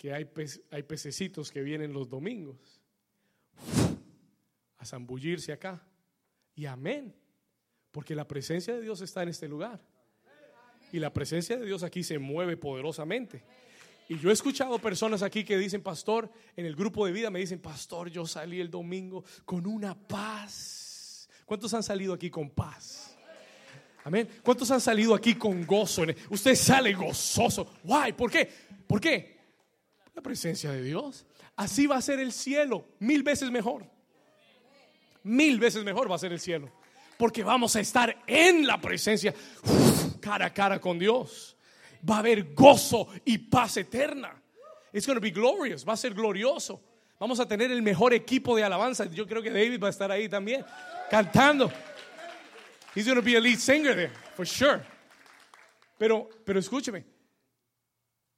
Speaker 2: que hay, hay pececitos que vienen los domingos a zambullirse acá. Y amén. Porque la presencia de Dios está en este lugar. Y la presencia de Dios aquí se mueve poderosamente. Y yo he escuchado personas aquí que dicen, pastor, en el grupo de vida me dicen, pastor, yo salí el domingo con una paz. ¿Cuántos han salido aquí con paz? Amén. ¿Cuántos han salido aquí con gozo? Usted sale gozoso. Why? ¿Por qué? ¿Por qué? La presencia de Dios. Así va a ser el cielo, mil veces mejor. Mil veces mejor va a ser el cielo. Porque vamos a estar en la presencia, cara a cara con Dios. Va a haber gozo y paz eterna. It's going to be glorious, va a ser glorioso. Vamos a tener el mejor equipo de alabanza. Yo creo que David va a estar ahí también, cantando. He's going to be a lead singer there, for sure. Pero, pero escúcheme,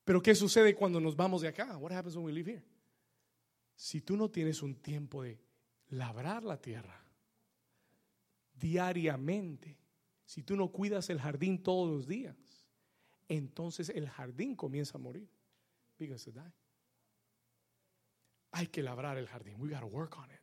Speaker 2: pero ¿qué sucede cuando nos vamos de acá? What happens when we leave here? Si tú no tienes un tiempo de labrar la tierra diariamente, Si tú no cuidas el jardín todos los días, entonces el jardín comienza a morir. Because to die. Hay que labrar el jardín. We gotta work on it.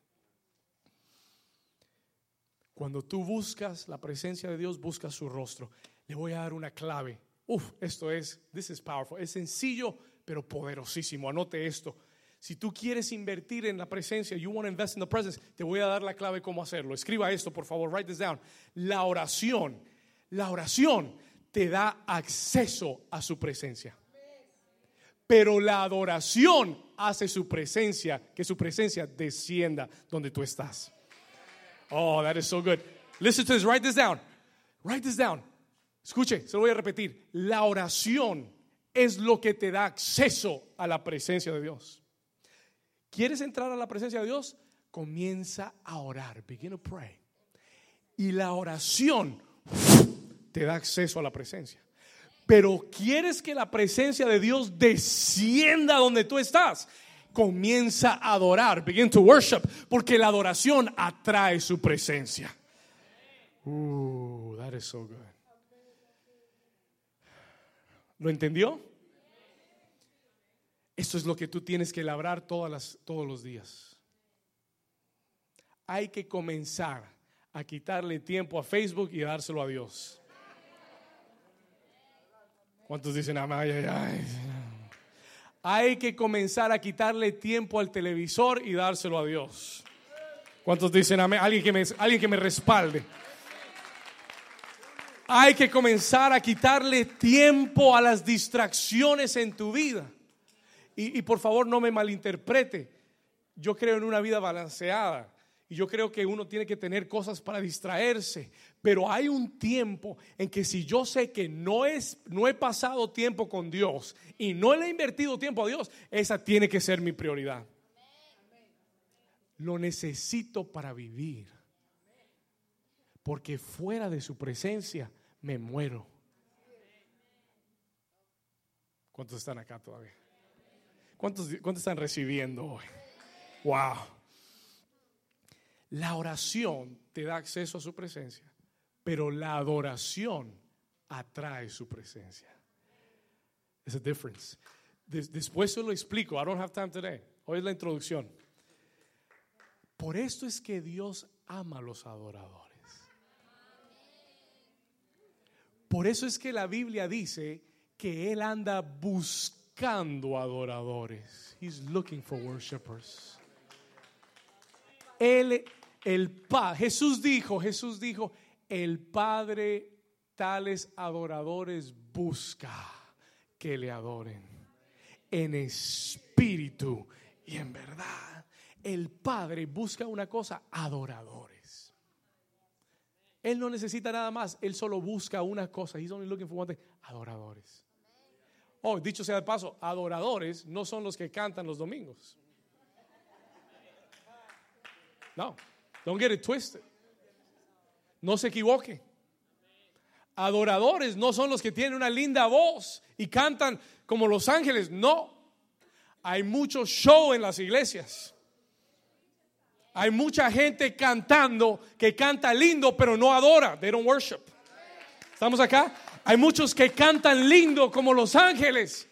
Speaker 2: Cuando tú buscas la presencia de Dios, buscas su rostro. Le voy a dar una clave. Uf, esto es, this is powerful. Es sencillo, pero poderosísimo. Anote esto. Si tú quieres invertir en la presencia, you want to invest in the presence, te voy a dar la clave cómo hacerlo. Escriba esto, por favor, write this down. La oración, la oración te da acceso a su presencia. Pero la adoración hace su presencia, que su presencia descienda donde tú estás. Oh, that is so good. Listen to this, write this down. Write this down. Escuche, se lo voy a repetir. La oración es lo que te da acceso a la presencia de Dios. ¿Quieres entrar a la presencia de Dios? Comienza a orar. Begin to pray. Y la oración te da acceso a la presencia. Pero quieres que la presencia de Dios descienda donde tú estás. Comienza a adorar. Begin to worship. Porque la adoración atrae su presencia. Uh, that is so good. ¿Lo entendió? Esto es lo que tú tienes que labrar todas las, todos los días. Hay que comenzar a quitarle tiempo a Facebook y dárselo a Dios. ¿Cuántos dicen ay? Hay que comenzar a quitarle tiempo al televisor y dárselo a Dios. ¿Cuántos dicen amén? Alguien que me, alguien que me respalde. Hay que comenzar a quitarle tiempo a las distracciones en tu vida. Y, y, por favor no me malinterprete. Yo creo en una vida balanceada. Y yo creo que uno tiene que tener cosas para distraerse. Pero hay un tiempo en que si yo sé que no, es, no he pasado tiempo con Dios y no le he invertido tiempo a Dios, esa tiene que ser mi prioridad. Lo necesito para vivir. Porque fuera de su presencia me muero. ¿Cuántos están acá todavía? ¿Cuántos, cuántos están recibiendo hoy? Wow. La oración te da acceso a su presencia, pero la adoración atrae su presencia. Es a difference. Después se lo explico. I don't have time today. Hoy es la introducción. Por esto es que Dios ama a los adoradores. Por eso es que la Biblia dice que Él anda buscando adoradores. He's looking for worshipers. Él, el Padre, Jesús dijo, Jesús dijo, el Padre tales adoradores busca que le adoren en espíritu y en verdad. El Padre busca una cosa, adoradores. Él no necesita nada más, Él solo busca una cosa. He's only looking for one thing, adoradores. Oh, dicho sea de paso, adoradores no son los que cantan los domingos. No, don't get it twisted. No se equivoque. Adoradores no son los que tienen una linda voz y cantan como los ángeles. No. Hay mucho show en las iglesias. Hay mucha gente cantando que canta lindo pero no adora. They don't worship. ¿Estamos acá? Hay muchos que cantan lindo como los ángeles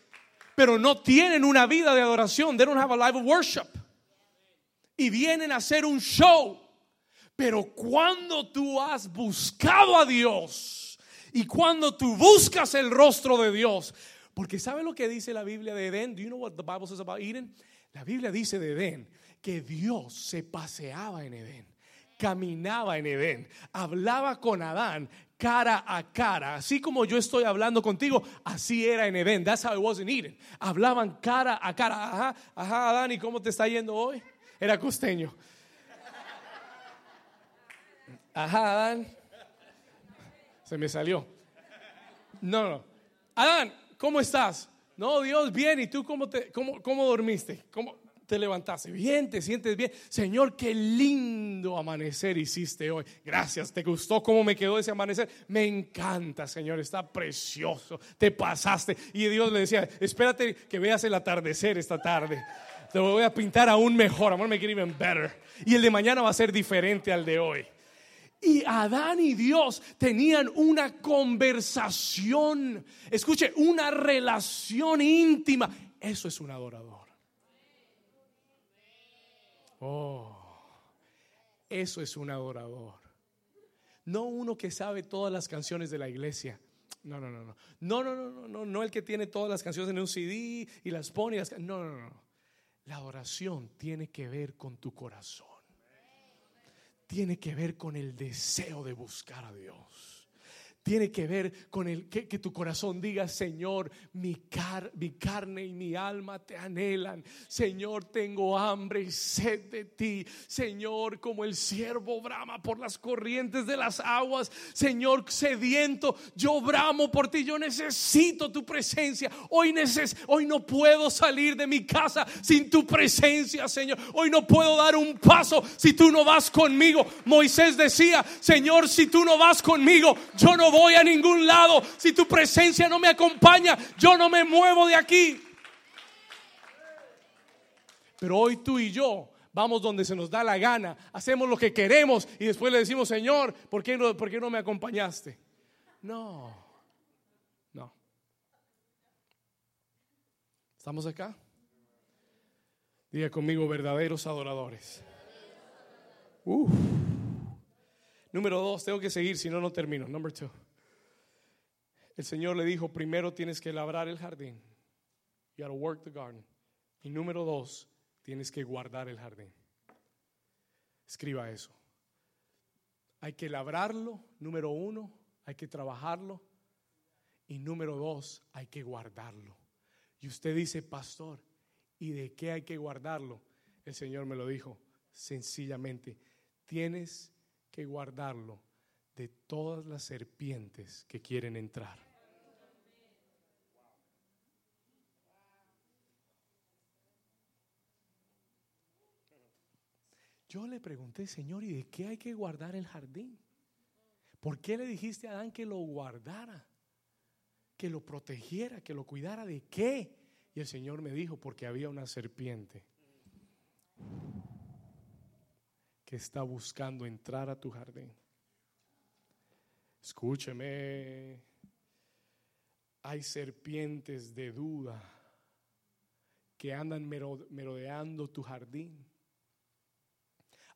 Speaker 2: pero no tienen una vida de adoración. They don't have a life of worship. Y vienen a hacer un show. Pero cuando tú has buscado a Dios y cuando tú buscas el rostro de Dios, porque ¿sabe lo que dice la Biblia de Edén? Do you know what the Bible says about Eden? La Biblia dice de Edén que Dios se paseaba en Edén, caminaba en Edén, hablaba con Adán cara a cara, así como yo estoy hablando contigo, así era en Edén. That's how it was in Eden. Hablaban cara a cara. Ajá, ajá, Adán, ¿y cómo te está yendo hoy? Era costeño. Ajá, Adán. Se me salió. No, no. Adán, ¿cómo estás? No, Dios, bien. ¿Y tú cómo, te, cómo, cómo dormiste? ¿Cómo te levantaste? Bien, te sientes bien. Señor, qué lindo amanecer hiciste hoy. Gracias. ¿Te gustó cómo me quedó ese amanecer? Me encanta, Señor. Está precioso. Te pasaste. Y Dios le decía, espérate que veas el atardecer esta tarde. Te voy a pintar aún mejor. Amor, me even better. Y el de mañana va a ser diferente al de hoy. Y Adán y Dios tenían una conversación, escuche, una relación íntima. Eso es un adorador. Oh, eso es un adorador. No uno que sabe todas las canciones de la iglesia. No, no, no, no. No, no, no, no, no, no el que tiene todas las canciones en un CD y las pone y las... No, no, no. La adoración tiene que ver con tu corazón. Tiene que ver con el deseo de buscar a Dios tiene que ver con el que, tu corazón diga, Señor, mi, car, mi carne y mi alma te anhelan. Señor, tengo hambre y sed de ti. Señor, como el siervo brama por las corrientes de las aguas. Señor, sediento, yo bramo por ti. Yo necesito tu presencia. Hoy, neces hoy no puedo salir de mi casa sin tu presencia, Señor. Hoy no puedo dar un paso si tú no vas conmigo. Moisés decía, Señor, si tú no vas conmigo, yo no voy voy a ningún lado. Si tu presencia no me acompaña, yo no me muevo de aquí. Pero hoy tú y yo vamos donde se nos da la gana, hacemos lo que queremos y después le decimos, Señor, ¿por qué no, por qué no me acompañaste? No, no. ¿Estamos acá? Diga conmigo, verdaderos adoradores. Número dos, tengo que seguir, si no, no termino. Number two. El Señor le dijo, primero tienes que labrar el jardín. You gotta work the garden. Y número dos, tienes que guardar el jardín. Escriba eso. Hay que labrarlo, número uno, hay que trabajarlo. Y número dos, hay que guardarlo. Y usted dice, pastor, ¿y de qué hay que guardarlo? El Señor me lo dijo, sencillamente, tienes que guardarlo de todas las serpientes que quieren entrar. Yo le pregunté, Señor, ¿y de qué hay que guardar el jardín? ¿Por qué le dijiste a Adán que lo guardara? Que lo protegiera, que lo cuidara de qué? Y el Señor me dijo, porque había una serpiente que está buscando entrar a tu jardín. Escúcheme, hay serpientes de duda que andan merodeando tu jardín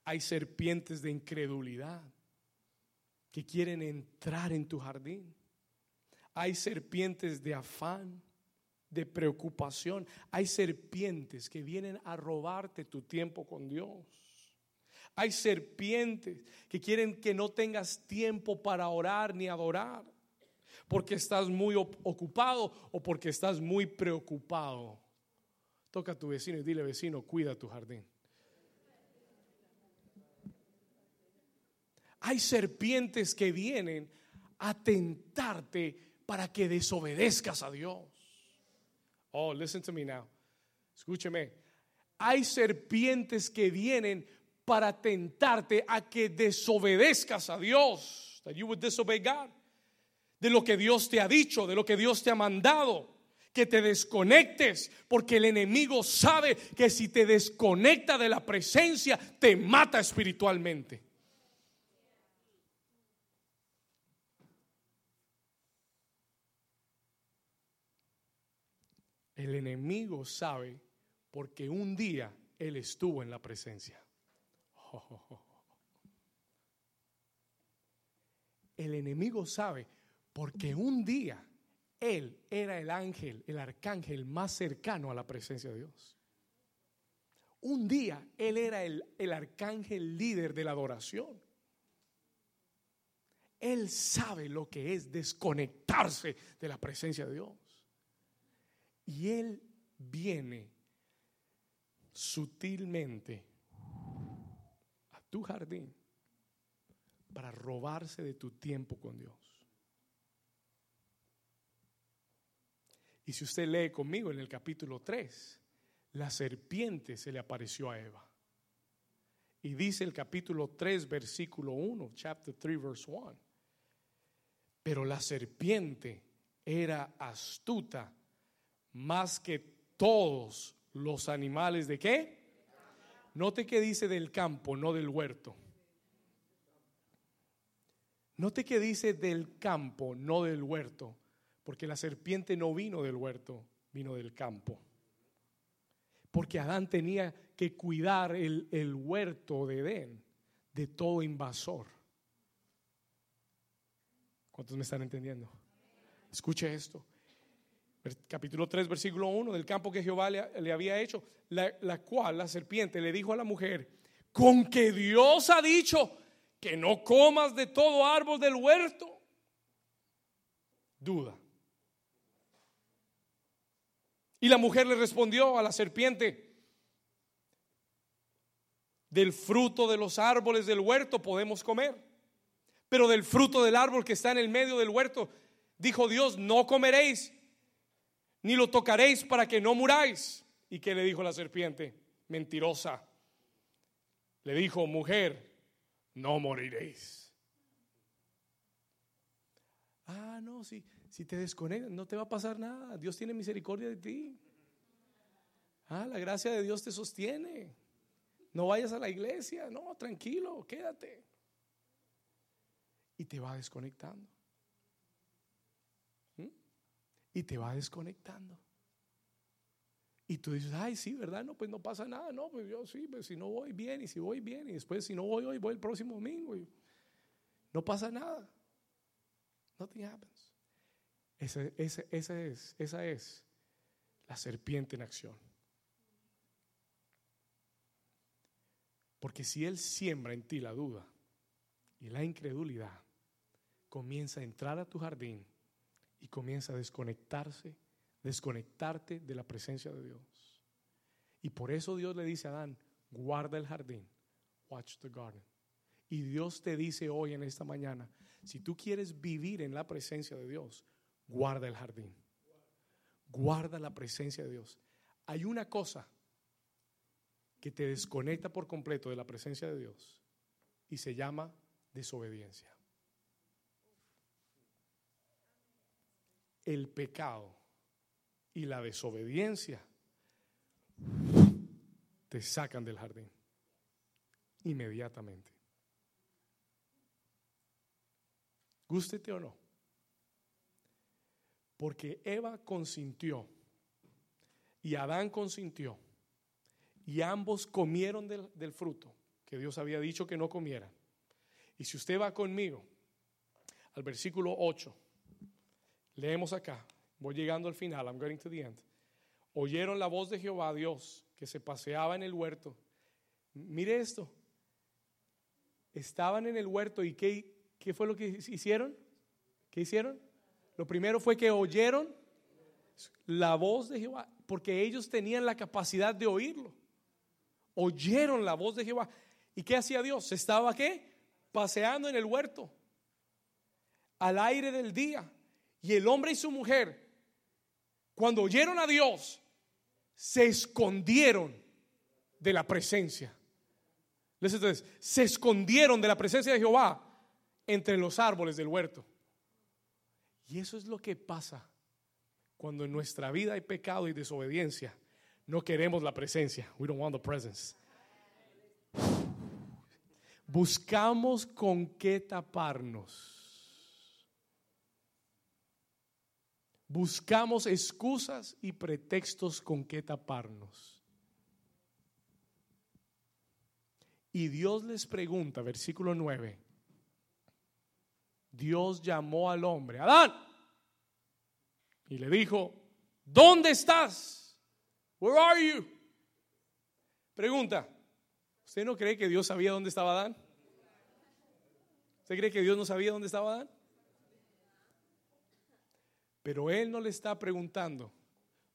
Speaker 2: hay serpientes de incredulidad que quieren entrar en tu jardín. Hay serpientes de afán, de preocupación. Hay serpientes que vienen a robarte tu tiempo con Dios. Hay serpientes que quieren que no tengas tiempo para orar ni adorar, porque estás muy ocupado o porque estás muy preocupado. Toca a tu vecino y dile, vecino, cuida tu jardín. Hay serpientes que vienen a tentarte para que desobedezcas a Dios. Oh, listen to me now. Escúcheme. Hay serpientes que vienen para tentarte a que desobedezcas a Dios. That you would disobey God. De lo que Dios te ha dicho, de lo que Dios te ha mandado. Que te desconectes, porque el enemigo sabe que si te desconecta de la presencia, te mata espiritualmente. El enemigo sabe porque un día él estuvo en la presencia. El enemigo sabe porque un día él era el ángel, el arcángel más cercano a la presencia de Dios. Un día él era el, el arcángel líder de la adoración. Él sabe lo que es desconectarse de la presencia de Dios. Y Él viene sutilmente a tu jardín para robarse de tu tiempo con Dios. Y si usted lee conmigo en el capítulo 3, la serpiente se le apareció a Eva. Y dice el capítulo 3, versículo 1, chapter 3, verse 1. Pero la serpiente era astuta más que todos los animales de qué? Note que dice del campo, no del huerto.
Speaker 1: Note que dice del campo, no del huerto, porque la serpiente no vino del huerto, vino del campo. Porque Adán tenía que cuidar el, el huerto de Edén de todo invasor. ¿Cuántos me están entendiendo? Escuche esto. Capítulo 3, versículo 1 del campo que Jehová le, había hecho, la, la cual la serpiente le dijo a la mujer, con que Dios ha dicho que no comas de todo árbol del huerto. Duda. Y la mujer le respondió a la serpiente, del fruto de los árboles del huerto podemos comer, pero del fruto del árbol que está en el medio del huerto, dijo Dios, no comeréis, ni lo tocaréis para que no muráis. ¿Y qué le dijo la serpiente? Mentirosa. Le dijo, mujer, no moriréis. Ah, no, si, si te desconectas, no te va a pasar nada. Dios tiene misericordia de ti. Ah, la gracia de Dios te sostiene. No vayas a la iglesia, no, tranquilo, quédate. Y te va desconectando. Y te va desconectando. Y tú dices, ay, sí, ¿verdad? No, pues no pasa nada. No, pues yo sí, pues si no voy bien y si voy bien y después si no voy hoy, voy el próximo domingo. no pasa nada. Nothing happens. Ese, ese, esa, es, esa es la serpiente en acción. Porque si Él siembra en ti la duda y la incredulidad, comienza a entrar a tu jardín y comienza a desconectarse desconectarte de la presencia de Dios. Y por eso Dios le dice a Adán, guarda el jardín, watch the garden. Y Dios te dice hoy en esta mañana, si tú quieres vivir en la presencia de Dios, guarda el jardín. Guarda la presencia de Dios. Hay una cosa que te desconecta por completo de la presencia de Dios y se llama desobediencia. El pecado y la desobediencia te sacan del jardín inmediatamente. Gústete o no. Porque Eva consintió y Adán consintió y ambos comieron del, del, fruto que Dios había dicho que no comieran. Y si usted va conmigo al versículo 8, leemos acá, Voy llegando al final, I'm getting to the end. Oyeron la voz de Jehová Dios que se paseaba en el huerto. Mire esto. Estaban en el huerto y ¿qué, qué fue lo que hicieron? ¿Qué hicieron? Lo primero fue que oyeron la voz de Jehová, porque ellos tenían la capacidad de oírlo. Oyeron la voz de Jehová. ¿Y qué hacía Dios? Estaba qué? Paseando en el huerto, al aire del día. Y el hombre y su mujer cuando oyeron a Dios, se escondieron de la presencia. Entonces, se escondieron de la presencia de Jehová entre los árboles del huerto. Y eso es lo que pasa cuando en nuestra vida hay pecado y desobediencia. No queremos la presencia. We don't want the presence. Buscamos con qué taparnos. Buscamos excusas y pretextos con que taparnos. Y Dios les pregunta, versículo 9, Dios llamó al hombre, Adán, y le dijo, ¿dónde estás? Where are you? Pregunta, ¿usted no cree que Dios sabía dónde estaba Adán? ¿Usted cree que Dios no sabía dónde estaba Adán? Pero Él no le está preguntando,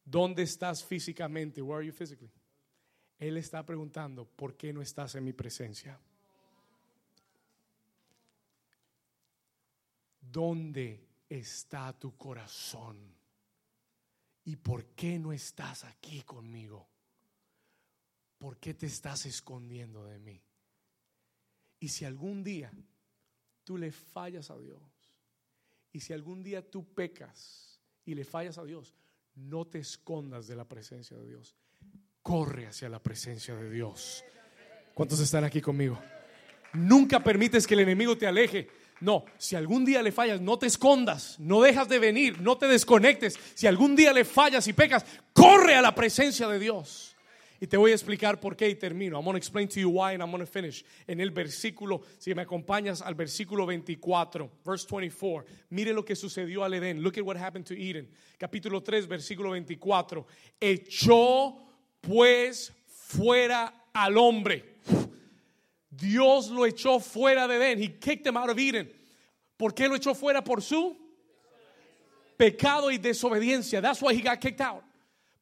Speaker 1: ¿dónde estás físicamente? Where are you physically? Él está preguntando, ¿por qué no estás en mi presencia? ¿Dónde está tu corazón? ¿Y por qué no estás aquí conmigo? ¿Por qué te estás escondiendo de mí? Y si algún día tú le fallas a Dios, y si algún día tú pecas y le fallas a Dios, no te escondas de la presencia de Dios. Corre hacia la presencia de Dios. ¿Cuántos están aquí conmigo? Nunca permites que el enemigo te aleje.
Speaker 2: No, si algún día le fallas, no te escondas, no dejas de venir, no te desconectes. Si algún día le fallas y pecas, corre a la presencia de Dios. Y te voy a explicar por qué y termino. I'm going to explain to you why and I'm going to finish. En el versículo, si me acompañas al versículo 24, verse 24. Mire lo que sucedió al Edén. Look at what happened to Eden. Capítulo 3, versículo 24. Echó pues fuera al hombre. Dios lo echó fuera de Edén. He kicked him out of Eden. ¿Por qué lo echó fuera? Por su pecado y desobediencia. That's why he got kicked out.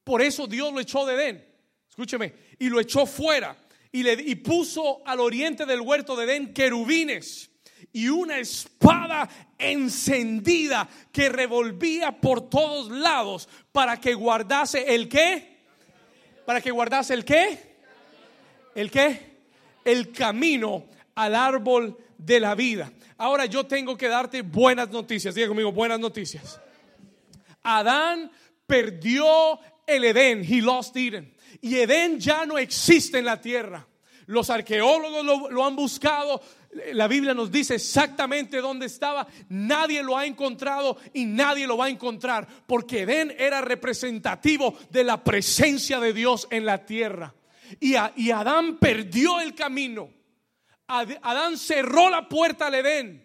Speaker 2: Por eso Dios lo echó de Edén. Escúcheme. Y lo echó fuera. Y, le, y puso al oriente del huerto de Edén querubines y una espada encendida que revolvía por todos lados para que guardase el qué? Para que guardase el qué? ¿El qué? El camino al árbol de la vida. Ahora yo tengo que darte buenas noticias. Diga conmigo, buenas noticias. Adán perdió el Edén. He lost Eden. Y Edén ya no existe en la tierra. Los arqueólogos lo, han buscado. La Biblia nos dice exactamente dónde estaba. Nadie lo ha encontrado y nadie lo va a encontrar. Porque Edén era representativo de la presencia de Dios en la tierra. Y, y Adán perdió el camino. Adán cerró la puerta al Edén.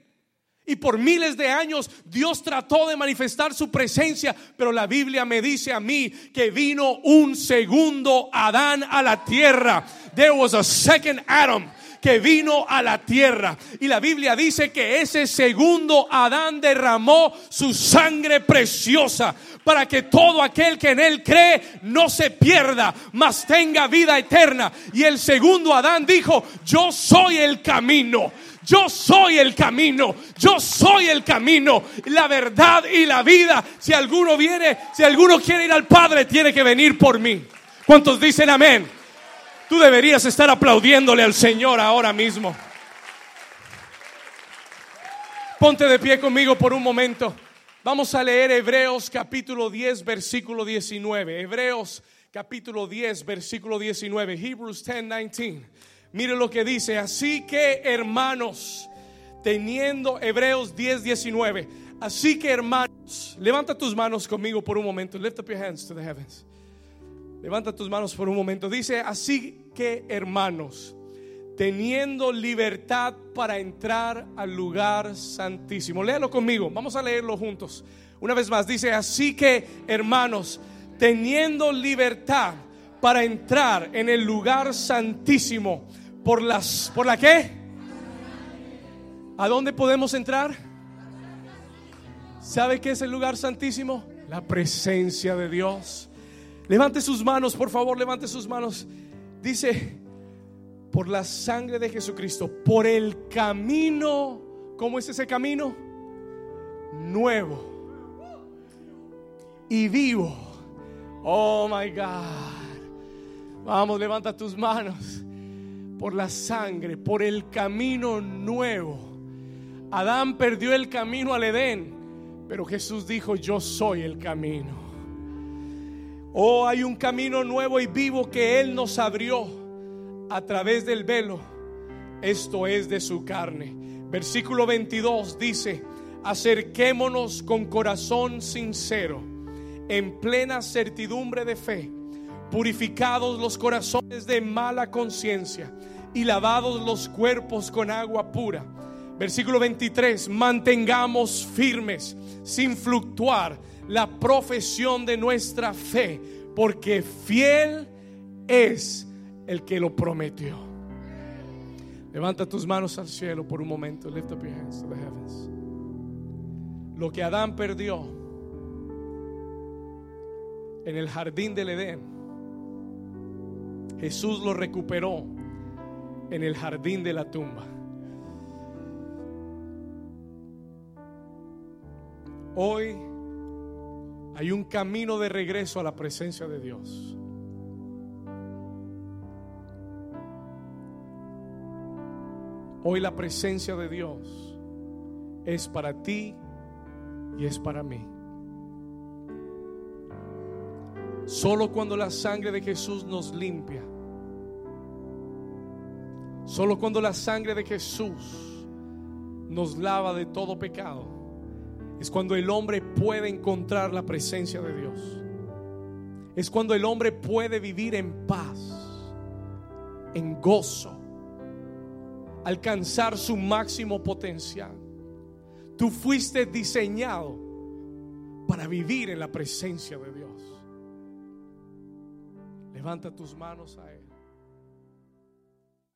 Speaker 2: Y por miles de años Dios trató de manifestar su presencia, pero la Biblia me dice a mí que vino un segundo Adán a la tierra. There was a second Adam que vino a la tierra. Y la Biblia dice que ese segundo Adán derramó su sangre preciosa para que todo aquel que en él cree no se pierda, mas tenga vida eterna. Y el segundo Adán dijo, yo soy el camino. Yo soy el camino, yo soy el camino, la verdad y la vida. Si alguno viene, si alguno quiere ir al Padre, tiene que venir por mí. ¿Cuántos dicen amén? Tú deberías estar aplaudiéndole al Señor ahora mismo. Ponte de pie conmigo por un momento. Vamos a leer Hebreos capítulo 10, versículo 19. Hebreos capítulo 10, versículo 19. Hebrews 10, 19. Mire lo que dice. Así que hermanos, teniendo Hebreos 10, 19. Así que hermanos, levanta tus manos conmigo por un momento. Lift up your hands to the heavens. Levanta tus manos por un momento. Dice, así que hermanos, teniendo libertad para entrar al lugar santísimo. Léalo conmigo, vamos a leerlo juntos. Una vez más, dice, así que hermanos, teniendo libertad para entrar en el lugar santísimo, por las, ¿por la qué? ¿A dónde podemos entrar? ¿Sabe qué es el lugar santísimo? La presencia de Dios. Levante sus manos, por favor, levante sus manos. Dice, por la sangre de Jesucristo, por el camino, ¿cómo es ese camino? Nuevo y vivo. Oh my God. Vamos, levanta tus manos. Por la sangre, por el camino nuevo. Adán perdió el camino al Edén, pero Jesús dijo, yo soy el camino. Oh, hay un camino nuevo y vivo que Él nos abrió a través del velo. Esto es de su carne. Versículo 22 dice, acerquémonos con corazón sincero, en plena certidumbre de fe, purificados los corazones de mala conciencia y lavados los cuerpos con agua pura. Versículo 23, mantengamos firmes, sin fluctuar, la profesión de nuestra fe, porque fiel es el que lo prometió. Levanta tus manos al cielo por un momento. Lift up your hands to the heavens. Lo que Adán perdió en el jardín del Edén, Jesús lo recuperó en el jardín de la tumba. Hoy hay un camino de regreso a la presencia de Dios. Hoy la presencia de Dios es para ti y es para mí. Solo cuando la sangre de Jesús nos limpia, solo cuando la sangre de Jesús
Speaker 1: nos lava de todo pecado, es cuando el hombre puede encontrar la presencia de Dios. Es cuando el hombre puede vivir en paz, en gozo, alcanzar su máximo potencial. Tú fuiste diseñado para vivir en la presencia de Dios. Levanta tus manos a Él.